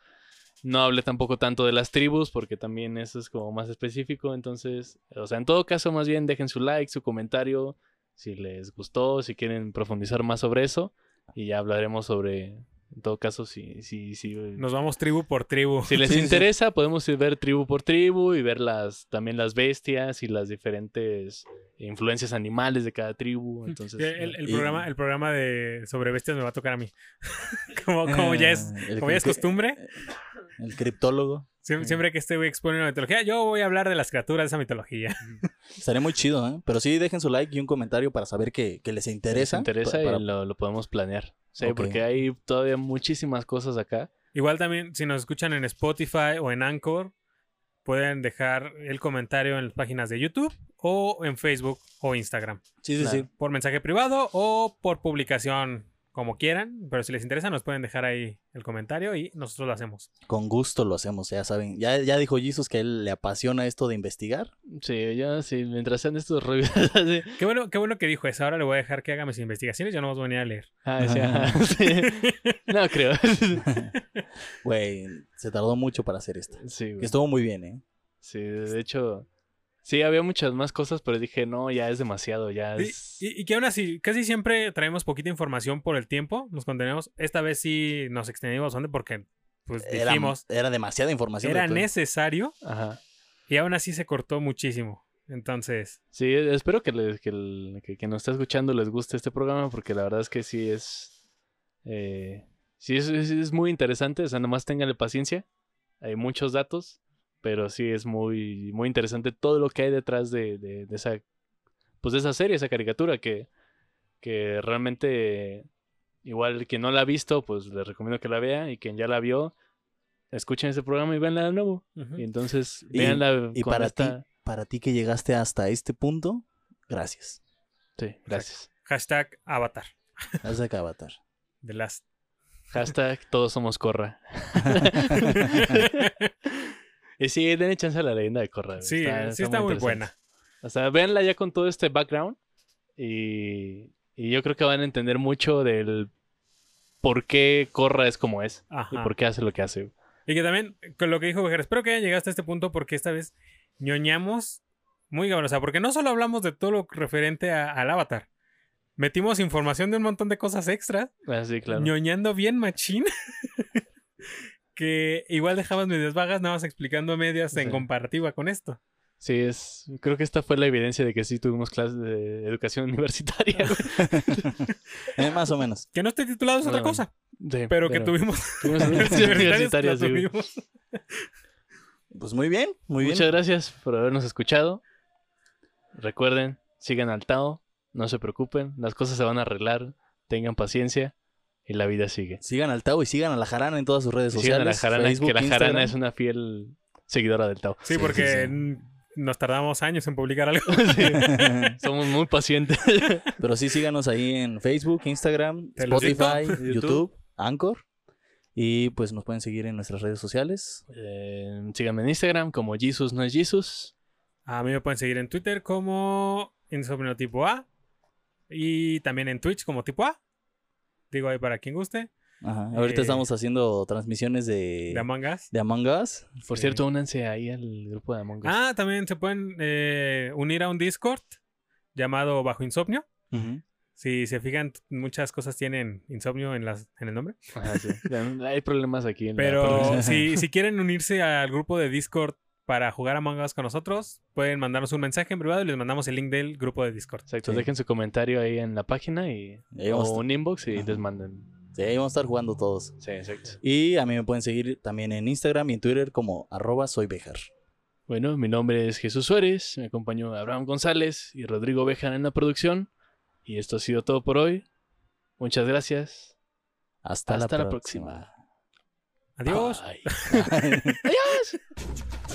No hablé tampoco tanto de las tribus, porque también eso es como más específico. Entonces, o sea, en todo caso, más bien dejen su like, su comentario, si les gustó, si quieren profundizar más sobre eso. Y ya hablaremos sobre, en todo caso, si, si, si,
Nos vamos tribu por tribu.
si les
Sí, sí.
interesa, podemos ir ver tribu por tribu y ver las, también las bestias y las diferentes influencias animales de cada tribu. Entonces,
el, el
Y-
programa, el programa de sobre bestias me va a tocar a mí. como, como ya es,
el
como ya es costumbre,
El criptólogo.
Siempre, siempre que este güey expone una mitología, yo voy a hablar de las criaturas de esa mitología.
Estaría muy chido, ¿eh? Pero sí, dejen su like y un comentario para saber que, que les interesa.
les interesa
para-
y lo, lo podemos planear. Sí, porque hay todavía muchísimas cosas acá.
Igual también, si nos escuchan en Spotify o en Anchor, pueden dejar el comentario en las páginas de YouTube o en Facebook o Instagram.
Sí, sí,
Claro.
sí.
Por mensaje privado o por publicación como quieran, pero si les interesa nos pueden dejar ahí el comentario y nosotros lo hacemos.
Con gusto lo hacemos, ya saben. Ya, ya dijo Jesus que a él le apasiona esto de investigar.
Sí, ya, sí, mientras sean estos así.
Qué bueno, qué bueno que dijo eso. Ahora le voy a dejar que haga mis investigaciones. Yo no voy a venir a leer.
Ah, sí, ajá, sí. No creo.
Güey, se tardó mucho para hacer esto.
Sí, güey.
Que estuvo muy bien, ¿eh?
Sí, de hecho, sí, había muchas más cosas, pero dije, no, ya es demasiado, ya
Y,
es...
y- y que aún así, casi siempre traemos poquita información por el tiempo. Nos contenemos. Esta vez sí nos extendimos bastante porque pues
Era,
dijimos
era demasiada información.
era
todo.
necesario
Ajá.
y aún así se cortó muchísimo. Entonces,
Sí, espero que, les, que, el, que, que nos está escuchando les guste este programa, porque la verdad es que sí es... eh, sí es, es- es muy interesante, o sea, nomás ténganle paciencia. Hay muchos datos, pero sí es muy, muy interesante todo lo que hay detrás de, de- de esa... Pues de esa serie, esa caricatura, que, que realmente... Igual quien no la ha visto, pues les recomiendo que la vea. Y quien ya la vio, escuchen este programa y véanla de nuevo. Y entonces,
Y-
véanla
Y para
esta...
ti, para ti que llegaste hasta este punto, gracias.
Sí, gracias.
hashtag avatar.
Hashtag Avatar.
The last.
Hashtag todos somos Corra. y sí, denle chance a la leyenda de Corra.
sí, sí está muy buena.
O sea, véanla ya con todo este background. Y, y yo creo que van a entender mucho del por qué Corra es como es. Y
Ajá.
por qué hace lo que hace.
Y que también, con lo que dijo Bejer, espero que hayan llegado hasta este punto porque esta vez ñoñamos muy cabrón. O sea, porque no solo hablamos de todo lo referente a- al avatar. Metimos información de un montón de cosas extras.
Así, claro.
ñoñando bien machín. que igual dejabas medias vagas, nada más explicando medias en comparativa con esto.
Sí, es. Creo que esta fue la evidencia de que sí tuvimos clases de educación universitaria.
Eh, más o menos.
Que no esté titulado es otra
Bueno,
cosa,
Sí,
pero que tuvimos.
tuvimos educación universitaria,
la
sí, güey.
tuvimos.
Pues muy bien, muy bien.
Muchas gracias por habernos escuchado. Recuerden, sigan al Tao, no se preocupen, las cosas se van a arreglar, tengan paciencia y la vida sigue.
Sigan al Tao y sigan a la Jarana en todas sus redes
Y sigan
sociales.
a la jarana,
Facebook,
que la jarana
Instagram.
es una fiel seguidora del Tao.
Sí,
Sí,
porque
sí, sí.
nos tardamos años en publicar algo.
Somos muy pacientes.
Pero sí síganos ahí en Facebook, Instagram, Spotify. YouTube, Anchor. Y pues nos pueden seguir en nuestras redes sociales.
Eh, síganme en Instagram como Jesus no es Jesus.
A mí me pueden seguir en Twitter como Insomnio Tipo A. Y también en Twitch como Tipo A. Digo ahí para quien guste.
Ajá. Ahorita
Eh,
estamos haciendo transmisiones de,
De Among Us.
de Among Us.
Por
Sí.
cierto, únanse ahí al grupo de Among Us.
Ah, también se pueden eh, unir a un Discord llamado Bajo Insomnio. Si se fijan, muchas cosas tienen insomnio en, las, en el nombre.
Ajá, sí. Hay problemas aquí en la
Pero
producción.
si, si quieren unirse al grupo de Discord para jugar Among Us con nosotros, pueden mandarnos un mensaje en privado y les mandamos el link del grupo de Discord.
Exacto,
Sí.
dejen su comentario ahí en la página y o un inbox y
Ajá.
les manden.
Sí, ahí vamos a estar jugando todos.
Sí, exacto.
Y a mí me pueden seguir también en Instagram y en Twitter como arroba soy Bejar.
Bueno, mi nombre es Jesús Suárez, me acompañó Abraham González y Rodrigo Bejan en la producción. Y esto ha sido todo por hoy. Muchas gracias.
Hasta,
Hasta
la
la
próxima.
Adiós.
Bye.
Adiós.